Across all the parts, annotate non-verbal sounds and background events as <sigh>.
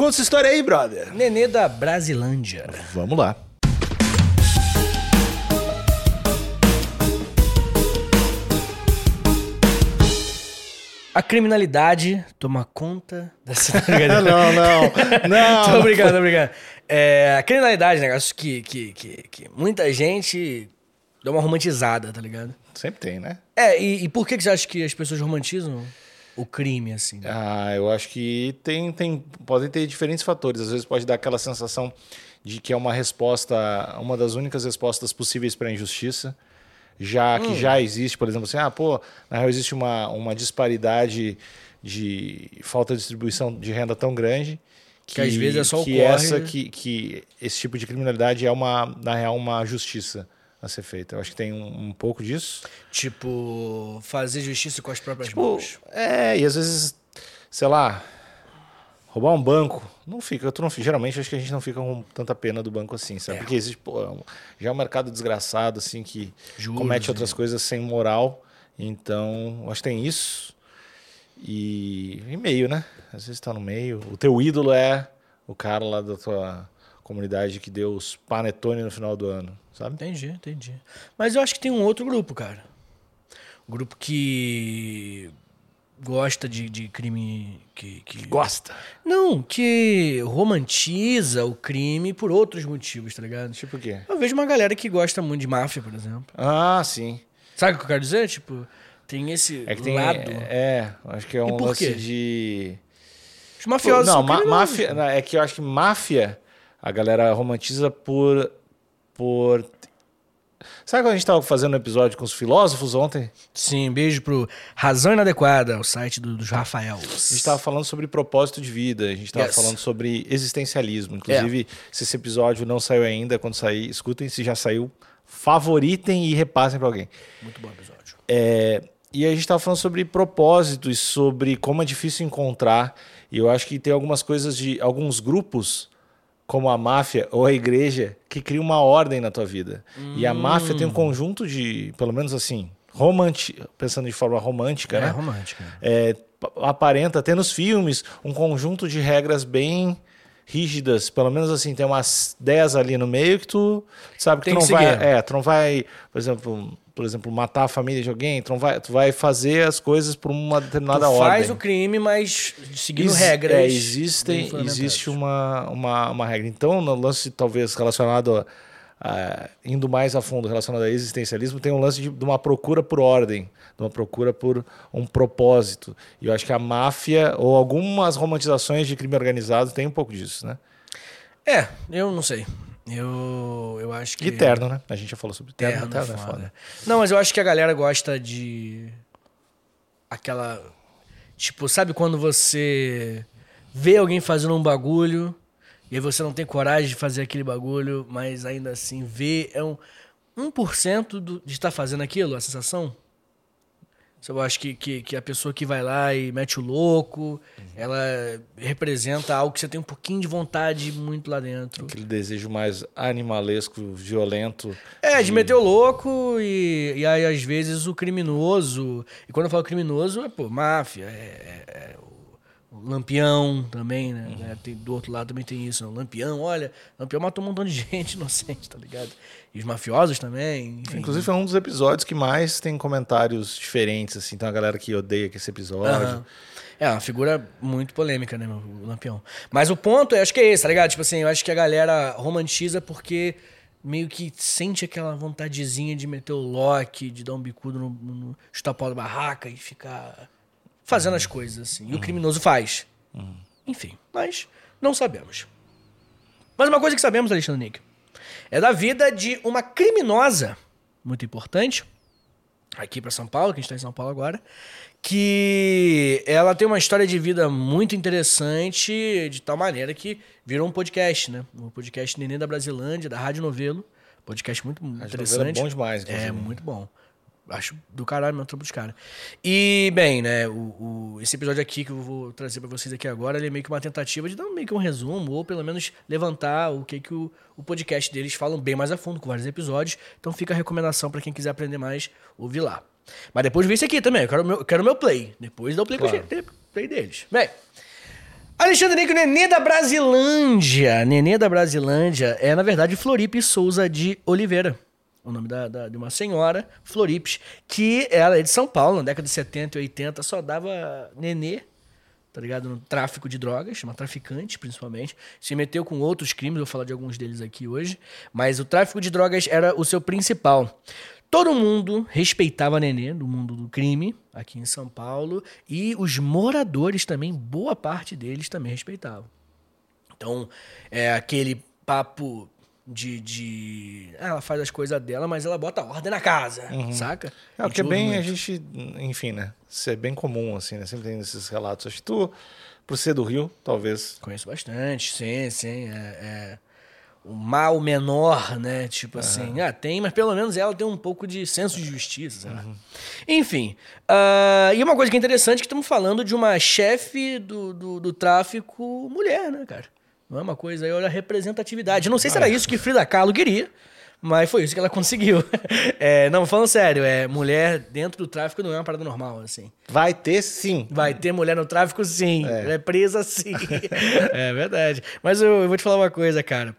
Conta essa história aí, brother. Nenê da Brasilândia. Vamos lá. A criminalidade toma conta da <laughs> <laughs> cidade. não, não, não. <laughs> tô brincando, tô brincando. É, a criminalidade, negócio que, que, que, que muita gente dá uma romantizada, tá ligado? Sempre tem, né? É, e, e por que, que você acha que as pessoas romantizam o crime, assim? né? Ah, eu acho que tem, tem, podem ter diferentes fatores. Às vezes pode dar aquela sensação de que é uma resposta, uma das únicas respostas possíveis para a injustiça, já que já existe, por exemplo, assim, ah, pô, na real existe uma, uma disparidade de falta de distribuição de renda tão grande Que às vezes é só que ocorre- essa que, que esse tipo de criminalidade é uma na real uma justiça a ser feita. Eu acho que tem um, um pouco disso. Tipo, fazer justiça com as próprias Tipo, mãos. é, e às vezes, sei lá, roubar um banco, não fica, tu não geralmente acho que a gente não fica com tanta pena do banco assim, sabe? É. Porque existe, pô, é já é um mercado desgraçado, assim, que Juros, comete né? outras coisas sem moral, então, acho que tem isso. E, e meio, né? Às vezes tá no meio. O teu ídolo é o cara lá da tua comunidade que deu os panetone no final do ano, sabe? Entendi, entendi. Mas eu acho que tem um outro grupo, cara. Um grupo que gosta de, de crime que, que... Gosta. Não, que romantiza o crime por outros motivos, tá ligado? Tipo o quê? Eu vejo uma galera que gosta muito de máfia, por exemplo. Ah, sim. Sabe o que eu quero dizer? Tipo, tem esse É que tem. lado. É, acho que é um lance de. Os mafiosos não, são ma- máfia. pô. não, É que eu acho que máfia a galera romantiza por. por. Sabe quando a gente tava fazendo um episódio com os filósofos ontem? Sim, beijo pro Razão Inadequada, o site do- dos Rafaels. A gente tava falando sobre propósito de vida, a gente tava Yes. falando sobre existencialismo. Inclusive, se esse episódio não saiu ainda, quando sair, escutem. Se já saiu, favoritem e repassem pra alguém. Muito bom episódio. É, e a gente estava falando sobre propósito e sobre como é difícil encontrar. E eu acho que tem algumas coisas de alguns grupos, como a máfia ou a igreja, que criam uma ordem na tua vida. E a máfia tem um conjunto de, pelo menos assim, romanti pensando de forma romântica, É, né? romântica. É, pa- aparenta ter nos filmes um conjunto de regras bem rígidas, pelo menos assim, tem umas 10 ali no meio que tu sabe que Tem tu não que vai, seguir. é, tu não vai, por exemplo, por exemplo, matar a família de alguém, não vai, tu vai fazer as coisas por uma determinada tu ordem. faz o crime, mas seguindo Ex- regras. é, existem, existe uma, uma, uma regra. Então, no lance talvez relacionado a, a- indo mais a fundo relacionado a existencialismo, tem um lance de, de uma procura por ordem, de uma procura por um propósito. E eu acho que a máfia ou algumas romantizações de crime organizado tem um pouco disso, né? É, eu não sei. Eu, eu acho que. E terno, né? A gente já falou sobre terno. Terno é terno é foda. foda. Não, mas eu acho que a galera gosta de. Aquela. Tipo, sabe quando você vê alguém fazendo um bagulho e aí você não tem coragem de fazer aquele bagulho, mas ainda assim vê. É um 1% do, de estar fazendo aquilo, a sensação? Eu acho que, que, que a pessoa que vai lá e mete o louco, ela representa algo que você tem um pouquinho de vontade muito lá dentro. Aquele desejo mais animalesco, violento. É, de meter o louco e, e aí, às vezes, o criminoso. E quando eu falo criminoso, é, pô, máfia, é, é- é lampião também, né? É, tem- do outro lado também tem isso, né? Lampião, olha, lampião matou um montão de <laughs> gente inocente, tá ligado? E os mafiosos também, enfim. Inclusive, foi um dos episódios que mais tem comentários diferentes, assim. Tem uma galera que odeia esse episódio. Aham. É, uma figura muito polêmica, né, meu, o Lampião. Mas o ponto, eu acho que é esse, tá ligado? Tipo assim, eu acho que a galera romantiza porque meio que sente aquela vontadezinha de meter o lock, de dar um bicudo no, no, no da barraca e ficar fazendo as coisas, assim. E o criminoso faz. Enfim, mas não sabemos. Mas uma coisa que sabemos, Alexandre Nick, é da vida de uma criminosa muito importante, aqui para São Paulo, que a gente está em São Paulo agora, que ela tem uma história de vida muito interessante, de tal maneira que virou um podcast, né? O podcast Neném da Brasilândia, da Rádio Novelo. Podcast muito Novelo é interessante. bom demais, É, inclusive. muito bom. Acho do caralho meu trampo dos caras. E, bem, né, o, o- esse episódio aqui que eu vou trazer pra vocês aqui agora, ele é meio que uma tentativa de dar meio que um resumo, ou pelo menos levantar o que, que o, o podcast deles falam bem mais a fundo, com vários episódios. Então fica a recomendação pra quem quiser aprender mais, ouvir lá. Mas depois vê esse aqui também, eu quero o meu, eu quero meu play. Depois dá o play, Claro. com o play deles. Bem, Alexandre Nico, Nenê da Brasilândia. Nenê da Brasilândia é, na verdade, Floripe Souza de Oliveira. O nome da, da- de uma senhora, Floripes, que ela é de São Paulo, na década de 70 e 80, só dava nenê, tá ligado? No tráfico de drogas, uma traficante, principalmente. Se meteu com outros crimes, vou falar de alguns deles aqui hoje. Mas o tráfico de drogas era o seu principal. Todo mundo respeitava a Nenê do mundo do crime, aqui em São Paulo, e os moradores também, boa parte deles também respeitavam. Então, é aquele papo de. de ah, ela faz as coisas dela, mas ela bota ordem na casa, saca? É, o que é bem, a muito. gente, enfim, né? Isso é bem comum, assim, né? Sempre tem esses relatos. Acho que tu, por ser do Rio, talvez. Conheço bastante, sim, sim. É, é o mal menor, né? Tipo assim, ah, tem, mas pelo menos ela tem um pouco de senso de justiça, lá. Enfim. ah, e uma coisa que é interessante é que estamos falando de uma chefe do, do, do tráfico mulher, né, cara? Não é uma coisa aí, olha a representatividade. Não sei se era isso que Frida Kahlo queria. Mas foi isso que ela <laughs> conseguiu. É, não, falando sério, é, mulher dentro do tráfico não é uma parada normal, assim. Vai ter sim. Vai ter mulher no tráfico, sim. É, presa, sim. <laughs> é verdade. Mas eu, eu vou te falar uma coisa, cara.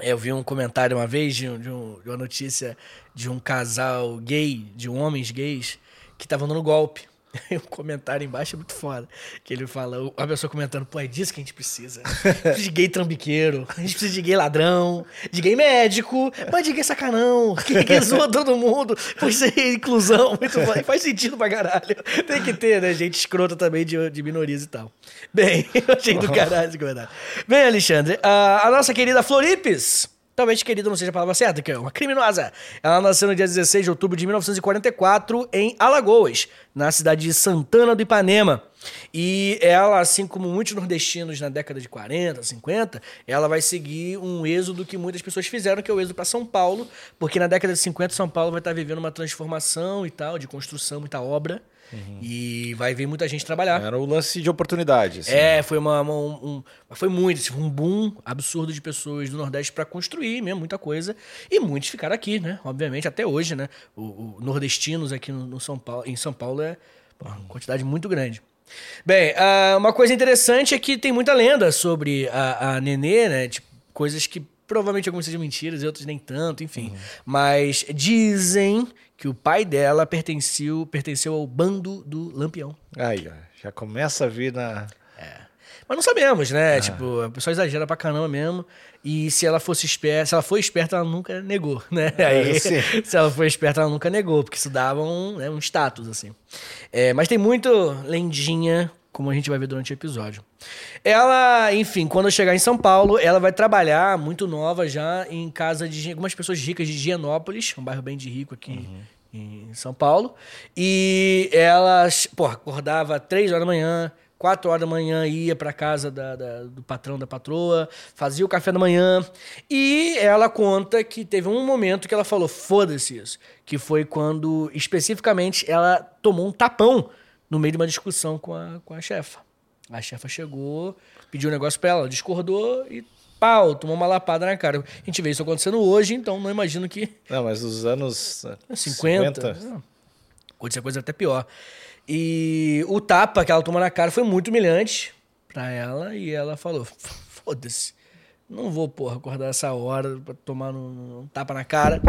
Eu vi um comentário uma vez de, um- de um- de uma notícia de um casal gay, de homens gays, que estavam dando golpe. <laughs> Um comentário embaixo é muito foda. Que ele fala, a pessoa comentando, pô, é disso que a gente precisa. A gente <laughs> precisa de gay trambiqueiro, a gente precisa de gay ladrão, de gay médico, mas de gay sacanão, que, que <laughs> zoa todo mundo. Isso aí é inclusão, muito bom. Faz sentido pra caralho. Tem que ter, né, gente escrota também de, de minorias e tal. Bem, eu achei do caralho esse comentário. Bem, Alexandre, a, a nossa querida Floripes, talvez querida não seja a palavra certa, que é uma criminosa. Ela nasceu no dia 16 de outubro de 1944 em Alagoas, na cidade de Santana do Ipanema. E ela, assim como muitos nordestinos na década de 40, 50, ela vai seguir um êxodo que muitas pessoas fizeram, que é o êxodo para São Paulo, porque na década de 50 São Paulo vai estar vivendo uma transformação e tal, de construção, muita obra, e vai vir muita gente trabalhar. Era o lance de oportunidade. assim. É, foi uma, uma- um, um- foi muito, assim, um boom absurdo de pessoas do Nordeste para construir mesmo muita coisa e muitos ficaram aqui, né? Obviamente até hoje, né? O, o nordestinos aqui no, no São Paulo, em São Paulo é pô, uma quantidade muito grande. Bem, ah, uma coisa interessante é que tem muita lenda sobre a, a Nenê, né? Tipo, coisas que provavelmente algumas sejam mentiras e outras nem tanto, enfim. Mas dizem que o pai dela pertenceu, pertenceu ao bando do Lampião. Aí, ó, já começa a vir na. Mas não sabemos, né? Tipo, a pessoa exagera pra caramba mesmo. E se ela fosse esperta, se ela foi esperta, ela nunca negou, <laughs> né? Aí, sim. se ela foi esperta, ela nunca negou, porque isso dava um, né, um status, assim. É, mas tem muito lendinha, como a gente vai ver durante o episódio. Ela, enfim, quando chegar em São Paulo, ela vai trabalhar muito nova já em casa de algumas pessoas ricas de Higienópolis, um bairro bem de rico aqui em São Paulo. E ela, pô, acordava três horas da manhã, quatro horas da manhã ia pra casa da- da- do patrão da patroa, fazia o café da manhã. E ela conta que teve um momento que ela falou: foda-se isso. Que foi quando, especificamente, ela tomou um tapão no meio de uma discussão com a, com a chefa. A chefa chegou, pediu um negócio pra ela, discordou e pau, tomou uma lapada na cara. A gente vê isso acontecendo hoje, então não imagino que Não, mas nos anos. eh, 50. Não. Pode ser coisa até pior. E o tapa que ela tomou na cara foi muito humilhante pra ela. E ela falou: foda-se. Não vou, porra, acordar essa hora pra tomar um, um tapa na cara.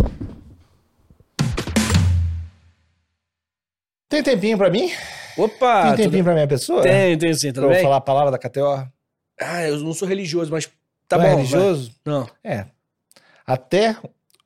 Tem tempinho pra mim? Opa! Tem tempinho pra minha pessoa? tudo... Tenho, tenho sim, Pra tudo eu bem? falar a palavra da KTO? Ah, eu não sou religioso, mas tá Não bom. é vai. religioso? Não. É. Até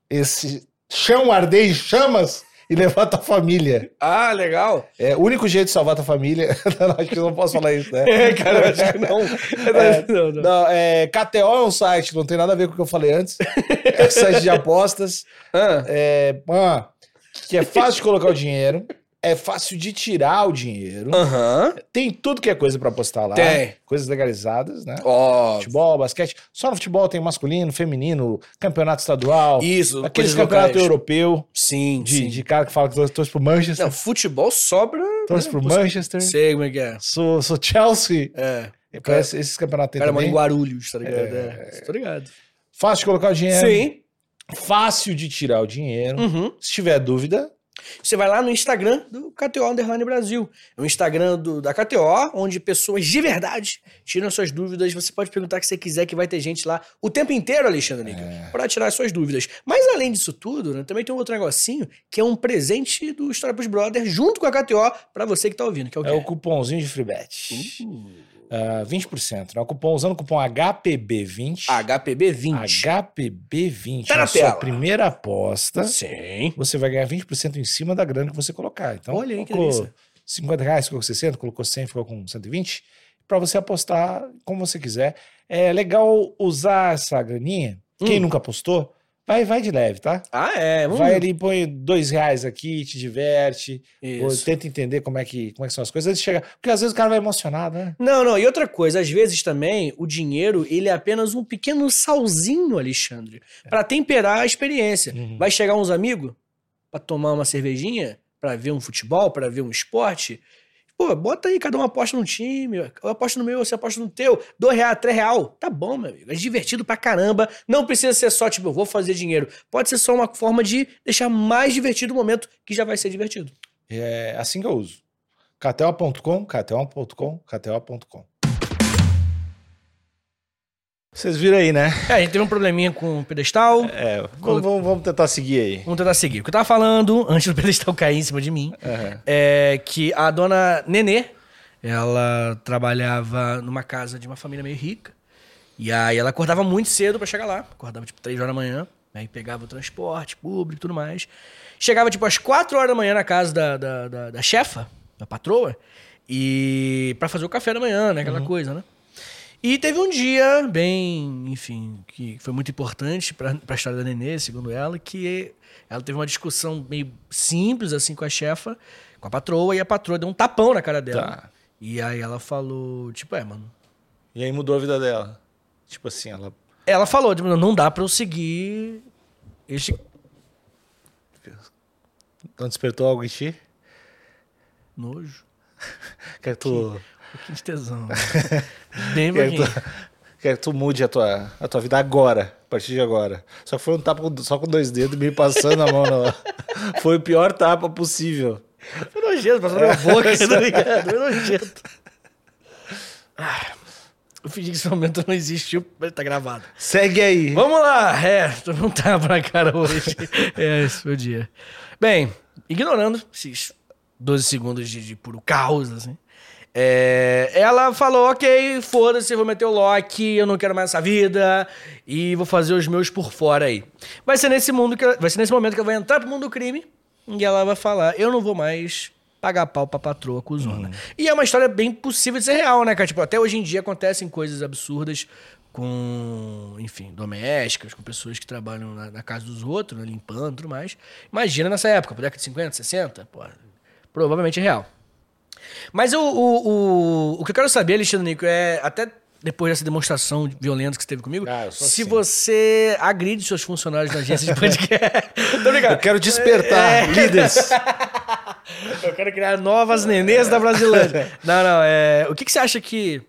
esse chão arder em chamas e levar tua família. Ah, legal. É o único jeito de salvar tua família. <laughs> não, acho que eu não posso falar isso, né? <laughs> É, cara, eu acho que não. <laughs> É, não, não. Não, é, KTO é um site, não tem nada a ver com o que eu falei antes. É um site de apostas. Ah, É, ah, que é fácil de colocar o dinheiro. É fácil de tirar o dinheiro. Aham. Tem tudo que é coisa pra apostar lá. Tem. Coisas legalizadas, né? Ó. Futebol, basquete. Só no futebol tem masculino, feminino, campeonato estadual. Isso, Aqueles campeonato locais. europeu Sim, de, sim. de cara que fala que torce pro Manchester. Não, futebol sobra. torce né? pro Manchester. Sei como é que é. Sou, sou Chelsea. É. Parece esses campeonatos cara mora em também. Guarulhos, tá ligado? É. Tô ligado. Fácil de colocar o dinheiro. Sim. Fácil de tirar o dinheiro. Uhum. Se tiver dúvida, Você vai lá no Instagram do KTO Underline Brasil. É o Instagram do, da KTO, onde pessoas de verdade tiram suas dúvidas. Você pode perguntar o que você quiser, que vai ter gente lá o tempo inteiro, Alexandre Níquel, É. para tirar suas dúvidas. Mas além disso tudo, né, também tem um outro negocinho, que é um presente do História pros Brothers, junto com a KTO, para você que tá ouvindo, que é o? É o cupomzinho de free bet. Ah, 20%. Né? O cupom, usando o cupom HPB20. HPB20. HPB20. Tá na sua primeira aposta, Sim. você vai ganhar 20% em cima da grana que você colocar. Então, Olha aí que colocou delícia. 50 reais, ficou com 60, colocou 100, ficou com 120. Para você apostar como você quiser. É legal usar essa graninha. Quem Hum. nunca apostou, vai, vai de leve, tá? Ah, é. Vamos Vai ali, põe dois reais aqui, te diverte. Isso. tenta entender como é, que, como é que são as coisas. Antes de chegar, porque às vezes o cara vai emocionado, né? Não, não, e outra coisa, às vezes também o dinheiro, ele é apenas um pequeno salzinho, Alexandre, pra temperar a experiência. Uhum. Vai chegar uns amigos pra tomar uma cervejinha, pra ver um futebol, pra ver um esporte. Pô, bota aí, cada um aposta no time, eu aposto no meu, você aposta no teu, dois real, três real, tá bom, meu amigo, é divertido pra caramba, não precisa ser só, tipo, eu vou fazer dinheiro, pode ser só uma forma de deixar mais divertido o momento, que já vai ser divertido. É assim que eu uso. KTO.com, KTO.com, KTO.com. Vocês viram aí, né? É, a gente teve um probleminha com o pedestal, É, vamos, vamos- vamos tentar seguir aí. Vamos tentar seguir. O que eu tava falando, antes do pedestal <laughs> cair em cima de mim, Aham. é que a dona Nenê, ela trabalhava numa casa de uma família meio rica. E aí ela acordava muito cedo pra chegar lá. Acordava tipo 3 horas da manhã. Aí pegava o transporte público e tudo mais. Chegava tipo às 4 horas da manhã na casa da, da, da, da chefa, da patroa, e para fazer o café da manhã, né? Aquela coisa, né? E teve um dia bem, enfim, que foi muito importante pra, pra história da Nenê, segundo ela, que ela teve uma discussão meio simples, assim, com a chefa, com a patroa, e a patroa deu um tapão na cara dela. Tá. E aí ela falou, tipo, é, mano. E aí mudou a vida dela. Tipo assim, ela. Ela falou, tipo, não dá pra eu seguir este Não despertou algo em ti? nojo. Quer <laughs> que tu. <laughs> Pouquinho de tesão. <laughs> Bem Quer que pouquinho. tu, quer que tu mude a tua, a tua vida agora, a partir de agora. Só que foi um tapa com- só com dois dedos, me passando a mão. Na... <laughs> Foi o pior tapa possível. Foi nojento, passou na minha boca, tá ligado? Foi nojento. Ah, eu fingi que esse momento não existiu, mas tá gravado. Segue aí. Vamos lá! É, tô não tá pra cara hoje. É, esse foi o dia. Bem, ignorando esses 12 segundos de, de puro caos, assim. É, ela falou, ok, foda-se, vou meter o lock, eu não quero mais essa vida e vou fazer os meus por fora aí. Vai ser nesse mundo que ela- vai ser nesse momento que ela vai entrar pro mundo do crime e ela vai falar, eu não vou mais pagar pau pra patroa cuzona. E é uma história bem possível de ser real, né, cara? Tipo, até hoje em dia acontecem coisas absurdas com, enfim, domésticas, com pessoas que trabalham na, na casa dos outros, né, limpando e tudo mais. Imagina nessa época, década de 50, 60, pô, provavelmente é real. Mas o, o, o, o que eu quero saber, Alexandre Nico, é até depois dessa demonstração violenta que você teve comigo, Ah, se assim. você agride seus funcionários da agência de <laughs> podcast. Tô brincando. Eu quero despertar líderes. <laughs> Eu quero criar novas nenês da Brasilândia. <laughs> Não, não, é... O que, que você acha que...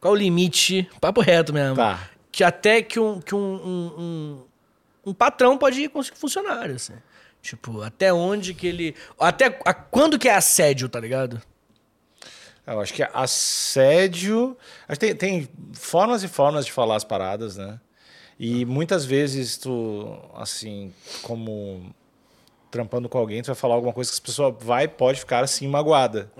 Qual o limite, papo reto mesmo, Tá. que até que um, que um, um, um, um patrão pode ir com funcionário, assim. Tipo, até onde que ele... Até a- quando que é assédio, tá ligado? Eu acho que assédio. Acho que tem, tem formas e formas de falar as paradas, né? E muitas vezes tu, assim, como trampando com alguém, tu vai falar alguma coisa que a pessoa vai pode ficar assim magoada.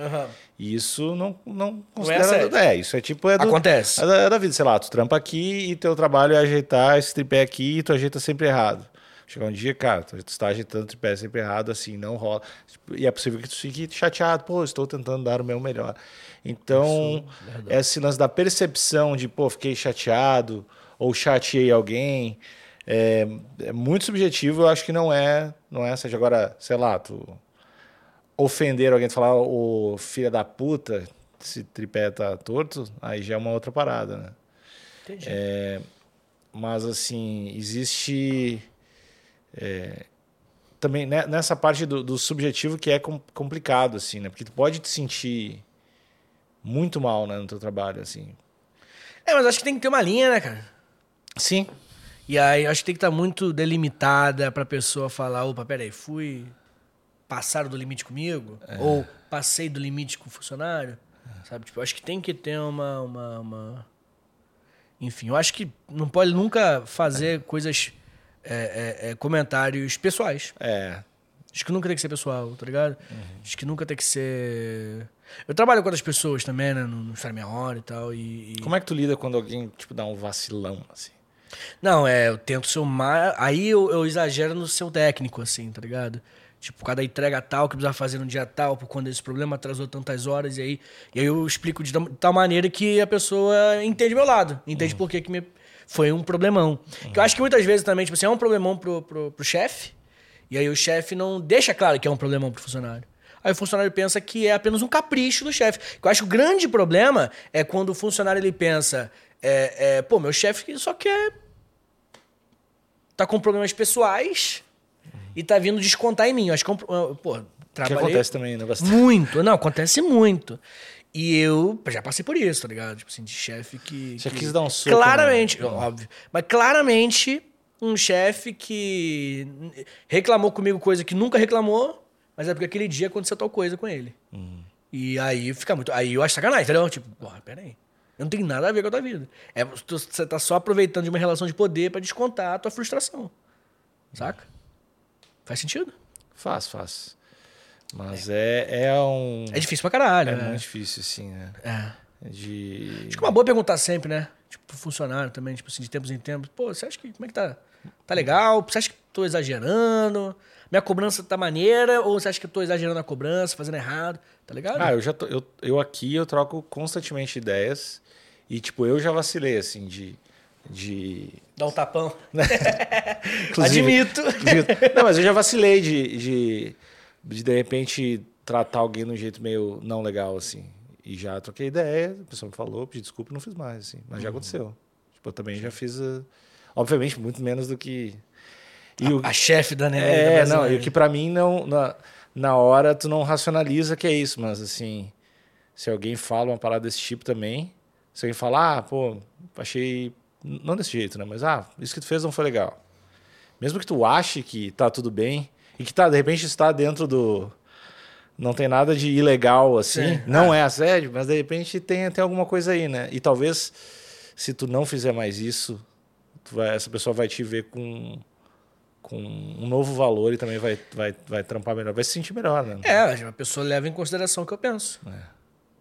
E isso não, não considera. assédio. É, isso é tipo. É do, Acontece. É da, é da vida, sei lá, tu trampa aqui e teu trabalho é ajeitar esse tripé aqui e tu ajeita sempre errado. Chegar um dia, cara, tu está ajeitando o tripé sempre errado, assim, não rola. E é possível que tu fique chateado, pô, estou tentando dar o meu melhor. Então, esse lance da percepção de, pô, fiquei chateado ou chateei alguém, é, é muito subjetivo, eu acho que não é, não é, seja agora, sei lá, tu ofender alguém, tu falar o filho da puta, esse tripé tá torto, aí já é uma outra parada, né? Entendi. Mas assim, existe é, também né, nessa parte do, do subjetivo que é com- complicado, assim, né? Porque tu pode te sentir muito mal né, no teu trabalho, assim. É, mas acho que tem que ter uma linha, né, cara? Sim. E aí acho que tem que estar muito delimitada pra pessoa falar, opa, peraí, fui passaram do limite comigo, É. ou passei do limite com o funcionário, sabe? Tipo, acho que tem que ter uma, uma, uma- Enfim, eu acho que não pode nunca fazer coisas, é, é, é, comentários pessoais. É. Acho que nunca tem que ser pessoal, tá ligado? Uhum. Acho que nunca tem que ser... Eu trabalho com outras pessoas também, né? No, no Meia Hora e tal, e... e- Como é que tu lida quando alguém, tipo, dá um vacilão, assim? Não, é, eu tento ser o mais. Aí eu, eu exagero no seu técnico, assim, tá ligado? Tipo, cada entrega tal que precisa fazer no dia tal, por quando esse problema atrasou tantas horas, e aí, e aí eu explico de tal maneira que a pessoa entende meu lado, entende por que, que me, foi um problemão. Que eu acho que muitas vezes também, tipo assim, é um problemão pro, pro, pro chefe, e aí o chefe não deixa claro que é um problemão pro funcionário. Aí o funcionário pensa que é apenas um capricho do chefe. Eu acho que o grande problema é quando o funcionário ele pensa, é, é, pô, meu chefe só quer tá com problemas pessoais e tá vindo descontar em mim. Eu acho que, é um pô, Que trabalhei acontece também, né? Bastante. muito. Não, acontece muito. E eu já passei por isso, tá ligado? Tipo assim, de chefe que. Já que- quis dar um soco, Claramente, né? óbvio. Mas claramente, um chefe que reclamou comigo coisa que nunca reclamou, mas é porque aquele dia aconteceu tal coisa com ele. Uhum. E aí fica muito. Aí eu acho sacanagem, entendeu? Tipo, porra, peraí. Eu não tenho nada a ver com a tua vida. É, tu- você tá só aproveitando de uma relação de poder pra descontar a tua frustração. Saca? Faz sentido? Faz, faz. Mas é, é um... É difícil pra caralho. É né? muito difícil, assim, né? É. De... Acho que é uma boa perguntar sempre, né? Tipo, pro funcionário também, tipo assim, de tempos em tempos. Pô, você acha que. Como é que tá? Tá legal? Você acha que tô exagerando? Minha cobrança tá maneira? Ou você acha que eu tô exagerando a cobrança, fazendo errado? Tá ligado? Ah, eu já tô, eu, eu aqui eu troco constantemente ideias e tipo eu já vacilei assim de de Dá um tapão. <laughs> Admito. não, mas eu já vacilei de, de de de repente tratar alguém de um jeito meio não legal assim e já troquei ideia, a pessoa me falou, pedi desculpa, e não fiz mais assim, mas já Uhum. aconteceu. Tipo, eu também já fiz, uh, obviamente muito menos do que e o, A chefe da Neném. É, não, e o que pra mim não. Na, na hora tu não racionaliza que é isso, mas assim, se alguém fala uma parada desse tipo também, se alguém falar, ah, pô, achei. Não desse jeito, né? Mas, ah, isso que tu fez não foi legal. Mesmo que tu ache que tá tudo bem, e que tá, de repente está dentro do. Não tem nada de ilegal assim, Sim. não é assédio, mas de repente tem, tem alguma coisa aí, né? E talvez, se tu não fizer mais isso, vai- essa pessoa vai te ver com com um novo valor e também vai, vai, vai trampar melhor, vai se sentir melhor, né? É, a pessoa leva em consideração o que eu penso.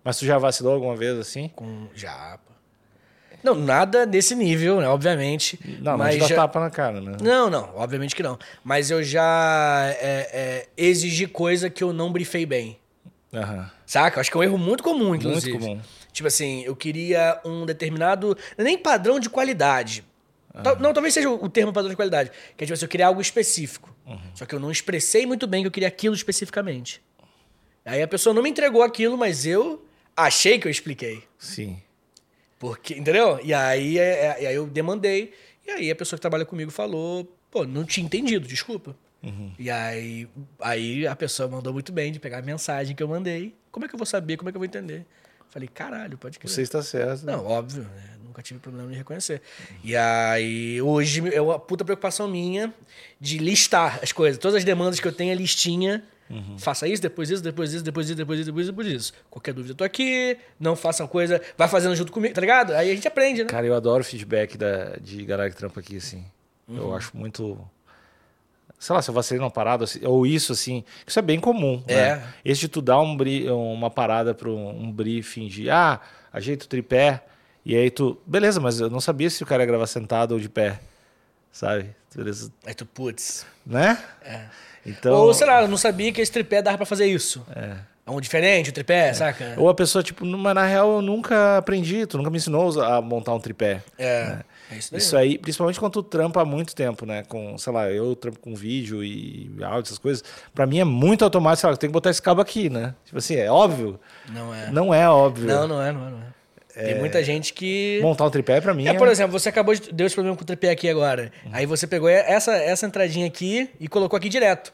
Mas tu já vacilou alguma vez assim? Com. Já. Não, nada desse nível, né? Obviamente. Não, mas não já... tapa na cara, né? Não, não, obviamente que não. Mas eu já é, é, exigi coisa que eu não brifei bem. Aham. Saca? Acho que é um erro muito comum, inclusive. Muito comum. Tipo assim, eu queria um determinado. Nem padrão de qualidade. Tal- Não, talvez seja o o termo padrão de qualidade. Que é tipo assim, eu queria algo específico. Uhum. Só que eu não expressei muito bem que eu queria aquilo especificamente. Aí a pessoa não me entregou aquilo, mas eu achei que eu expliquei. Sim. Porque, entendeu? E aí, é- é- aí eu demandei. E aí a pessoa que trabalha comigo falou, pô, não tinha entendido, desculpa. Uhum. E aí, aí a pessoa mandou muito bem de pegar a mensagem que eu mandei. Como é que eu vou saber? Como é que eu vou entender? Falei, caralho, pode crer. Você está certo. Não, óbvio, né? nunca tive problema de reconhecer. E aí, hoje é uma puta preocupação minha de listar as coisas. Todas as demandas que eu tenho é listinha. Faça isso, depois isso, depois isso, depois isso, depois isso, depois isso, depois isso. Qualquer dúvida, eu tô aqui. Não façam coisa, vai fazendo junto comigo, tá ligado? Aí a gente aprende, né? Cara, eu adoro o feedback da, de galera que trampa aqui, assim. Uhum. Eu acho muito. Sei lá, se eu vacilei numa parada, assim, ou isso, assim. Isso é bem comum. É. Né? Esse de tu dar um bri- uma parada para um briefing de, ah, ajeita o tripé. E aí tu. Beleza, mas eu não sabia se o cara ia gravar sentado ou de pé. Sabe? Beleza. Aí tu, putz. Né? É. Então. Ou, sei lá, eu não sabia que esse tripé dava pra fazer isso. É. É um diferente, o tripé, saca? Ou a pessoa, tipo, mas na real eu nunca aprendi, tu nunca me ensinou a montar um tripé. É. É isso. Isso aí, principalmente quando tu trampa há muito tempo, né? Com, sei lá, eu trampo com vídeo e áudio, essas coisas. Pra mim é muito automático, sei lá, eu tenho que botar esse cabo aqui, né? Tipo assim, é óbvio? Não é. Não é óbvio. Não, não é, não é, não é. Tem muita gente que. Montar um tripé pra mim É, é... por exemplo, você acabou de deu esse problema com o tripé aqui agora. Aí você pegou essa, essa entradinha aqui e colocou aqui direto.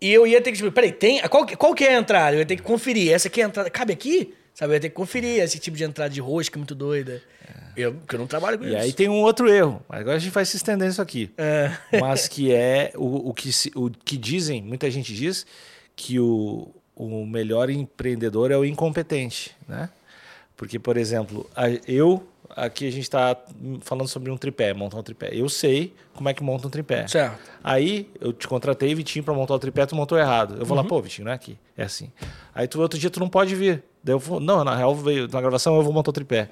E eu ia ter que. Tipo, peraí, tem, qual, que- qual que é a entrada? Eu ia ter que conferir. Essa aqui é a entrada. Cabe aqui? Sabe? Eu ia ter que conferir esse tipo de entrada de rosca muito doida. Eu, porque eu não trabalho com E isso. aí tem um outro erro. Agora a gente vai se estendendo isso aqui. É. <laughs> Mas que é o, o, que se- o que dizem, muita gente diz, que o, o melhor empreendedor é o incompetente, né? Porque, por exemplo, eu aqui a gente está falando sobre um tripé, montar um tripé. Eu sei como é que monta um tripé. Certo. Aí eu te contratei, Vitinho, para montar o tripé, tu montou errado. Eu vou Uhum. lá, pô, Vitinho, não é aqui, é assim. Aí tu outro dia tu não pode vir. Daí eu vou, não, na real veio na gravação eu vou montar o tripé.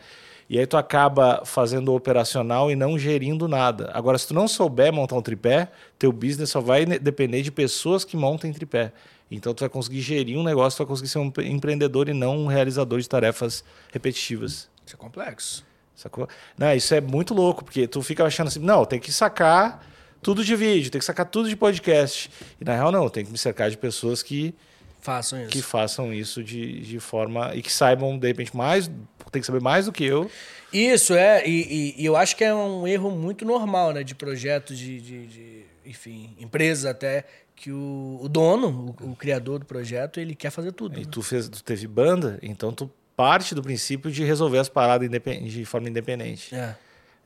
E aí tu acaba fazendo operacional e não gerindo nada. Agora, se tu não souber montar um tripé, teu business só vai depender de pessoas que montem tripé. Então tu vai conseguir gerir um negócio, tu vai conseguir ser um empre- empreendedor e não um realizador de tarefas repetitivas. Isso é complexo. Sacou? Não, isso é muito louco, porque tu fica achando assim, não, tem que sacar tudo de vídeo, tem que sacar tudo de podcast. E na real, não, tem que me cercar de pessoas que, Façam isso. que façam isso de, de forma. e que saibam, de repente, mais. Tem que saber mais do que eu. Isso, é. E, e- e eu acho que é um erro muito normal, né? De projetos, de, de, de, enfim, empresas até, que o, o dono, o, o criador do projeto, ele quer fazer tudo. E né? tu, fez, tu teve banda, então tu parte do princípio de resolver as paradas de forma independente. É.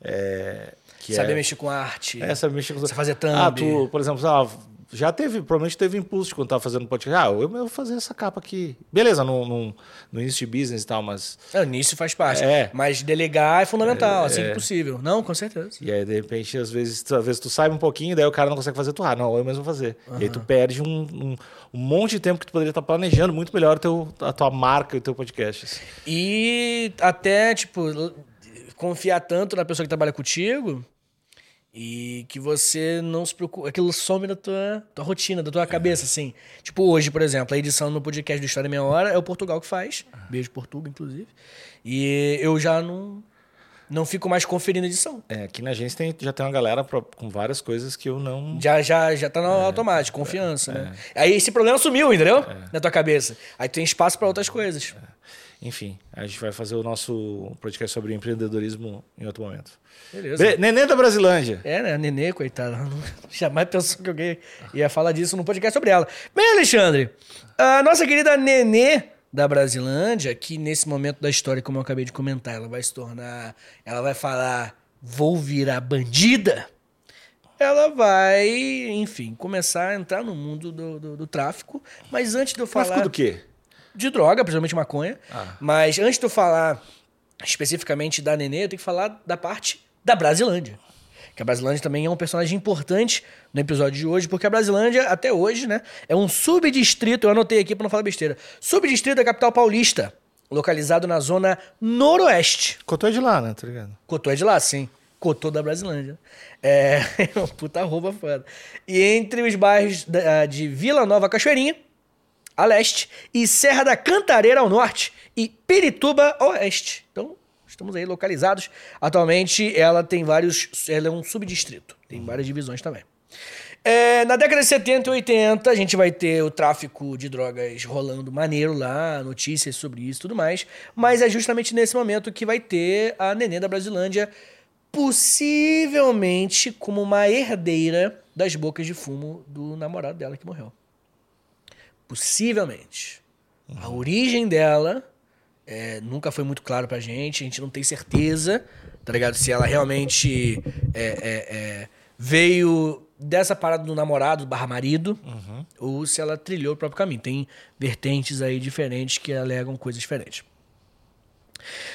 É, que Saber é, mexer com arte. É, saber mexer com Você fazer thumb. Ah, tu, por exemplo, ah, já teve, provavelmente teve impulso de quando tava fazendo podcast. Ah, eu, eu vou fazer essa capa aqui. Beleza, no, no, no início de business e tal, mas. É, início faz parte. É. Mas delegar é fundamental, assim que possível. Não, com certeza. E aí, de repente, às vezes, tu, às vezes tu sabe um pouquinho, daí o cara não consegue fazer, tu, ah, não, eu mesmo vou fazer. E aí tu perde um, um, um monte de tempo que tu poderia estar planejando muito melhor teu, a tua marca e o teu podcast. assim. E até, tipo, confiar tanto na pessoa que trabalha contigo e que você não se preocupa. Aquilo some da tua, tua rotina, da tua cabeça, assim. Tipo, hoje, por exemplo, a edição no podcast do História Meia Hora é o Portugal que faz. Beijo, Portugal, inclusive. E eu já não, não fico mais conferindo a edição. É, aqui na agência tem, já tem uma galera pro- com várias coisas que eu não. Já, já, já tá no automático, confiança, né? Aí esse problema sumiu, entendeu? Na tua cabeça. Aí tem espaço pra outras coisas. Enfim, a gente vai fazer o nosso podcast sobre empreendedorismo em outro momento. Beleza. Be Nenê da Brasilândia. É, né? Nenê, coitada. <laughs> Jamais pensou que alguém ia falar disso no podcast sobre ela. Bem, Alexandre, a nossa querida Nenê da Brasilândia, que nesse momento da história, como eu acabei de comentar, ela vai se tornar. Ela vai falar, vou virar bandida. Ela vai, enfim, começar a entrar no mundo do, do, do tráfico. Mas antes de eu falar. Tráfico do quê? De droga, principalmente maconha. Ah. Mas antes de eu falar especificamente da Nenê, eu tenho que falar da parte da Brasilândia. Que a Brasilândia também é um personagem importante no episódio de hoje, porque a Brasilândia, até hoje, né, é um subdistrito, eu anotei aqui para não falar besteira, subdistrito da capital paulista, localizado na zona noroeste. Cotô é de lá, né? Tá ligado? Cotô é de lá, sim. Cotô da Brasilândia. É <laughs> uma puta roupa foda. E entre os bairros de Vila Nova Cachoeirinha, a leste, e Serra da Cantareira ao norte, e Pirituba ao oeste. Então, estamos aí localizados. Atualmente, ela tem vários. Ela é um subdistrito. Tem várias divisões também. É, na década de 70 e 80, a gente vai ter o tráfico de drogas rolando maneiro lá, notícias sobre isso e tudo mais. Mas é justamente nesse momento que vai ter a neném da Brasilândia, possivelmente como uma herdeira das bocas de fumo do namorado dela que morreu. Possivelmente. A origem dela é, nunca foi muito claro pra gente, a gente não tem certeza, tá ligado? Se ela realmente é, é, é, veio dessa parada do namorado barra marido, ou se ela trilhou o próprio caminho. Tem vertentes aí diferentes que alegam coisas diferentes.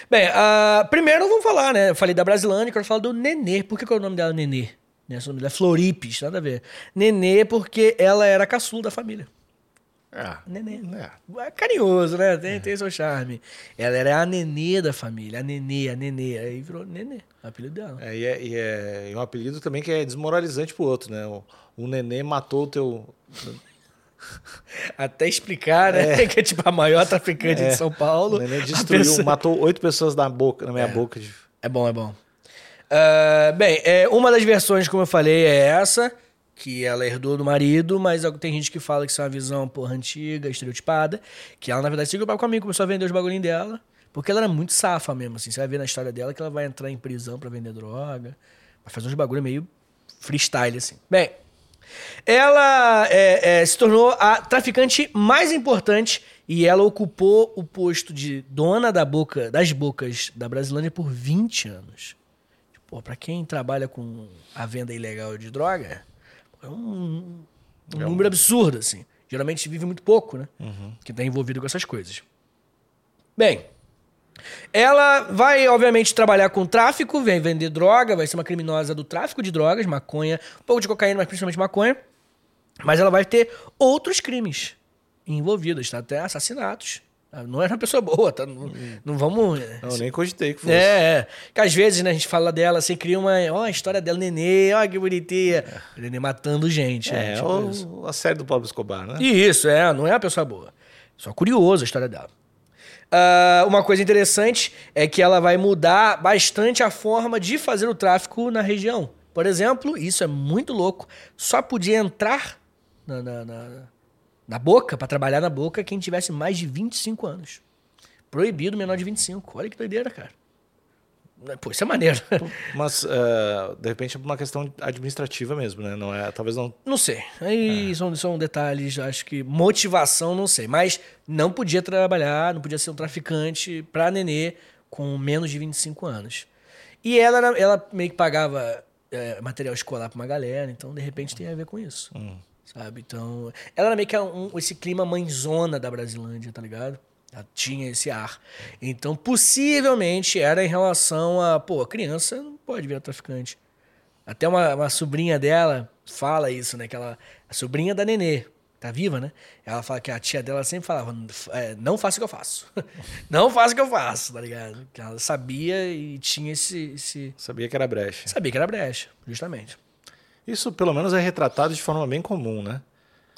Bem, ah, primeiro vamos falar, né? Eu falei da Brasilândia, quero falar do Nenê. Por que, que é o nome dela Nenê? Né? O nome dela é Floripes, nada a ver. Nenê porque ela era caçula da família. É. Nenê. É. É carinhoso, né? Tem, tem seu charme. Ela era a nenê da família, a nenê, a nenê. Aí virou nenê, o apelido dela. É, e, é, e é e um apelido também que é desmoralizante pro outro, né? O, o nenê matou o teu. <laughs> Até explicar, né? <laughs> Que é tipo a maior traficante de São Paulo. O nenê destruiu, pessoa- matou oito pessoas na boca, na minha boca. De... É bom, é bom. Ah, bem, é, uma das versões, como eu falei, é essa, que ela herdou do marido, mas tem gente que fala que isso é uma visão, porra, antiga, estereotipada, que ela, na verdade, seguiu o papo comigo, começou a vender os bagulhinhos dela, porque ela era muito safa mesmo, assim. Você vai ver na história dela que ela vai entrar em prisão pra vender droga, vai fazer uns bagulho meio freestyle, assim. Bem, ela é, é, se tornou a traficante mais importante e ela ocupou o posto de dona da boca, das bocas da Brasilândia por 20 anos. Pô, pra quem trabalha com a venda ilegal de droga, é um, um número absurdo, assim. Geralmente vive muito pouco, né? Que tá envolvido com essas coisas. Bem, ela vai, obviamente, trabalhar com tráfico, vem vender droga, vai ser uma criminosa do tráfico de drogas, maconha, um pouco de cocaína, mas principalmente maconha. Mas ela vai ter outros crimes envolvidos, tá? Até assassinatos. Não era uma pessoa boa, tá? Não, não vamos. Não, nem cogitei que fosse. É, é. Que às vezes, né, a gente fala dela, você cria uma. Ó, a história dela, nenê, ó, que bonitinha. Nenê matando gente. É, né? Tipo o- a série do Pablo Escobar, né? Isso, é, não é uma pessoa boa. Só curioso a história dela. Ah, uma coisa interessante é que ela vai mudar bastante a forma de fazer o tráfico na região. Por exemplo, isso é muito louco. Só podia entrar na, na, na- na boca, para trabalhar na boca, quem tivesse mais de 25 anos. Proibido menor de 25. Olha que doideira, cara. Pô, isso é maneiro. Mas, eh, de repente, é uma questão administrativa mesmo, né? Não é, talvez não... Não sei. Aí são, são detalhes, acho que motivação, não sei. Mas não podia trabalhar, não podia ser um traficante pra nenê com menos de 25 anos. E ela, ela meio que pagava é, material escolar pra uma galera, então de repente tem a ver com isso. Sabe? Então. Ela era meio que um- esse clima mãezona da Brasilândia, tá ligado? Ela tinha esse ar. Então, possivelmente era em relação a, pô, a criança não pode virar traficante. Até uma, uma sobrinha dela fala isso, né? Que ela, a sobrinha da Nenê, tá viva, né? Ela fala que a tia dela sempre falava: é, não faça o que eu faço. <laughs> não faça o que eu faço, tá ligado? Que ela sabia e tinha esse, esse. Sabia que era brecha. Sabia que era brecha, justamente. Isso, pelo menos, é retratado de forma bem comum, né?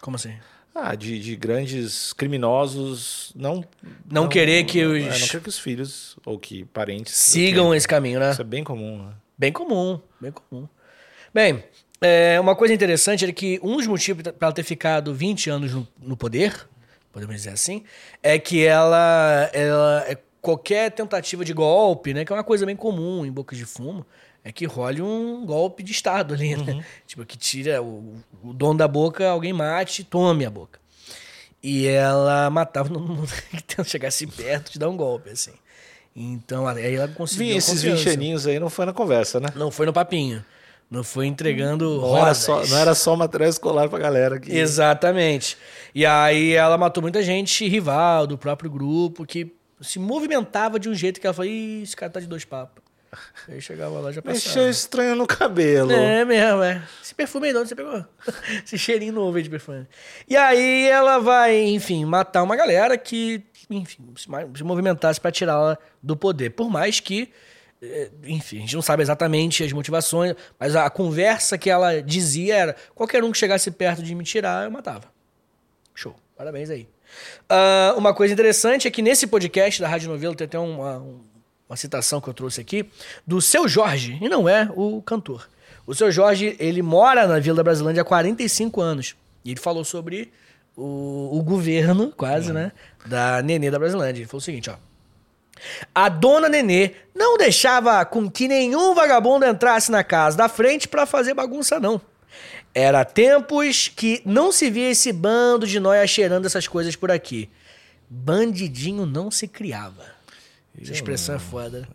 Como assim? Ah, de, de grandes criminosos não... Não querer que os- é, não querer que os filhos ou que parentes... Sigam esse caminho, né? Isso é bem comum, né? Bem comum, bem comum. Bem, é, uma coisa interessante é que um dos motivos para ela ter ficado 20 anos no, no poder, podemos dizer assim, é que ela, ela é qualquer tentativa de golpe, né, que é uma coisa bem comum em bocas de fumo, é que role um golpe de estado ali, né? <laughs> Tipo, que tira o, o dono da boca, alguém mate, tome a boca. E ela matava todo mundo <laughs> que tenta chegasse perto de dar um golpe, assim. Então, aí ela conseguiu. Vim esses confiança. 20 aninhos aí, não foi na conversa, né? Não foi no papinho. Não foi entregando Não era, só, não era só material escolar pra galera que... Exatamente. E aí ela matou muita gente rival do próprio grupo que se movimentava de um jeito que ela falou, Ih, esse cara tá de dois papos. Aí chegava lá já passava. Mexeu estranho no cabelo. É mesmo, é. Esse perfume aí, de onde você pegou? <laughs> Esse cheirinho novo aí de perfume. E aí ela vai, enfim, matar uma galera que, enfim, se movimentasse pra tirá-la do poder. Por mais que, eh, enfim, a gente não sabe exatamente as motivações, mas a conversa que ela dizia era: qualquer um que chegasse perto de me tirar, eu matava. Show. Parabéns aí. Ah, uma coisa interessante é que nesse podcast da Rádio Novelo tem até uma, um- uma citação que eu trouxe aqui do seu Jorge, e não é o cantor. O seu Jorge, ele mora na Vila da Brasilândia há 45 anos. E ele falou sobre o, o governo, quase, né? Da Nenê da Brasilândia. Ele falou o seguinte, ó. A dona Nenê não deixava com que nenhum vagabundo entrasse na casa da frente pra fazer bagunça, não. Era tempos que não se via esse bando de nóia cheirando essas coisas por aqui. Bandidinho não se criava. Essa expressão é foda.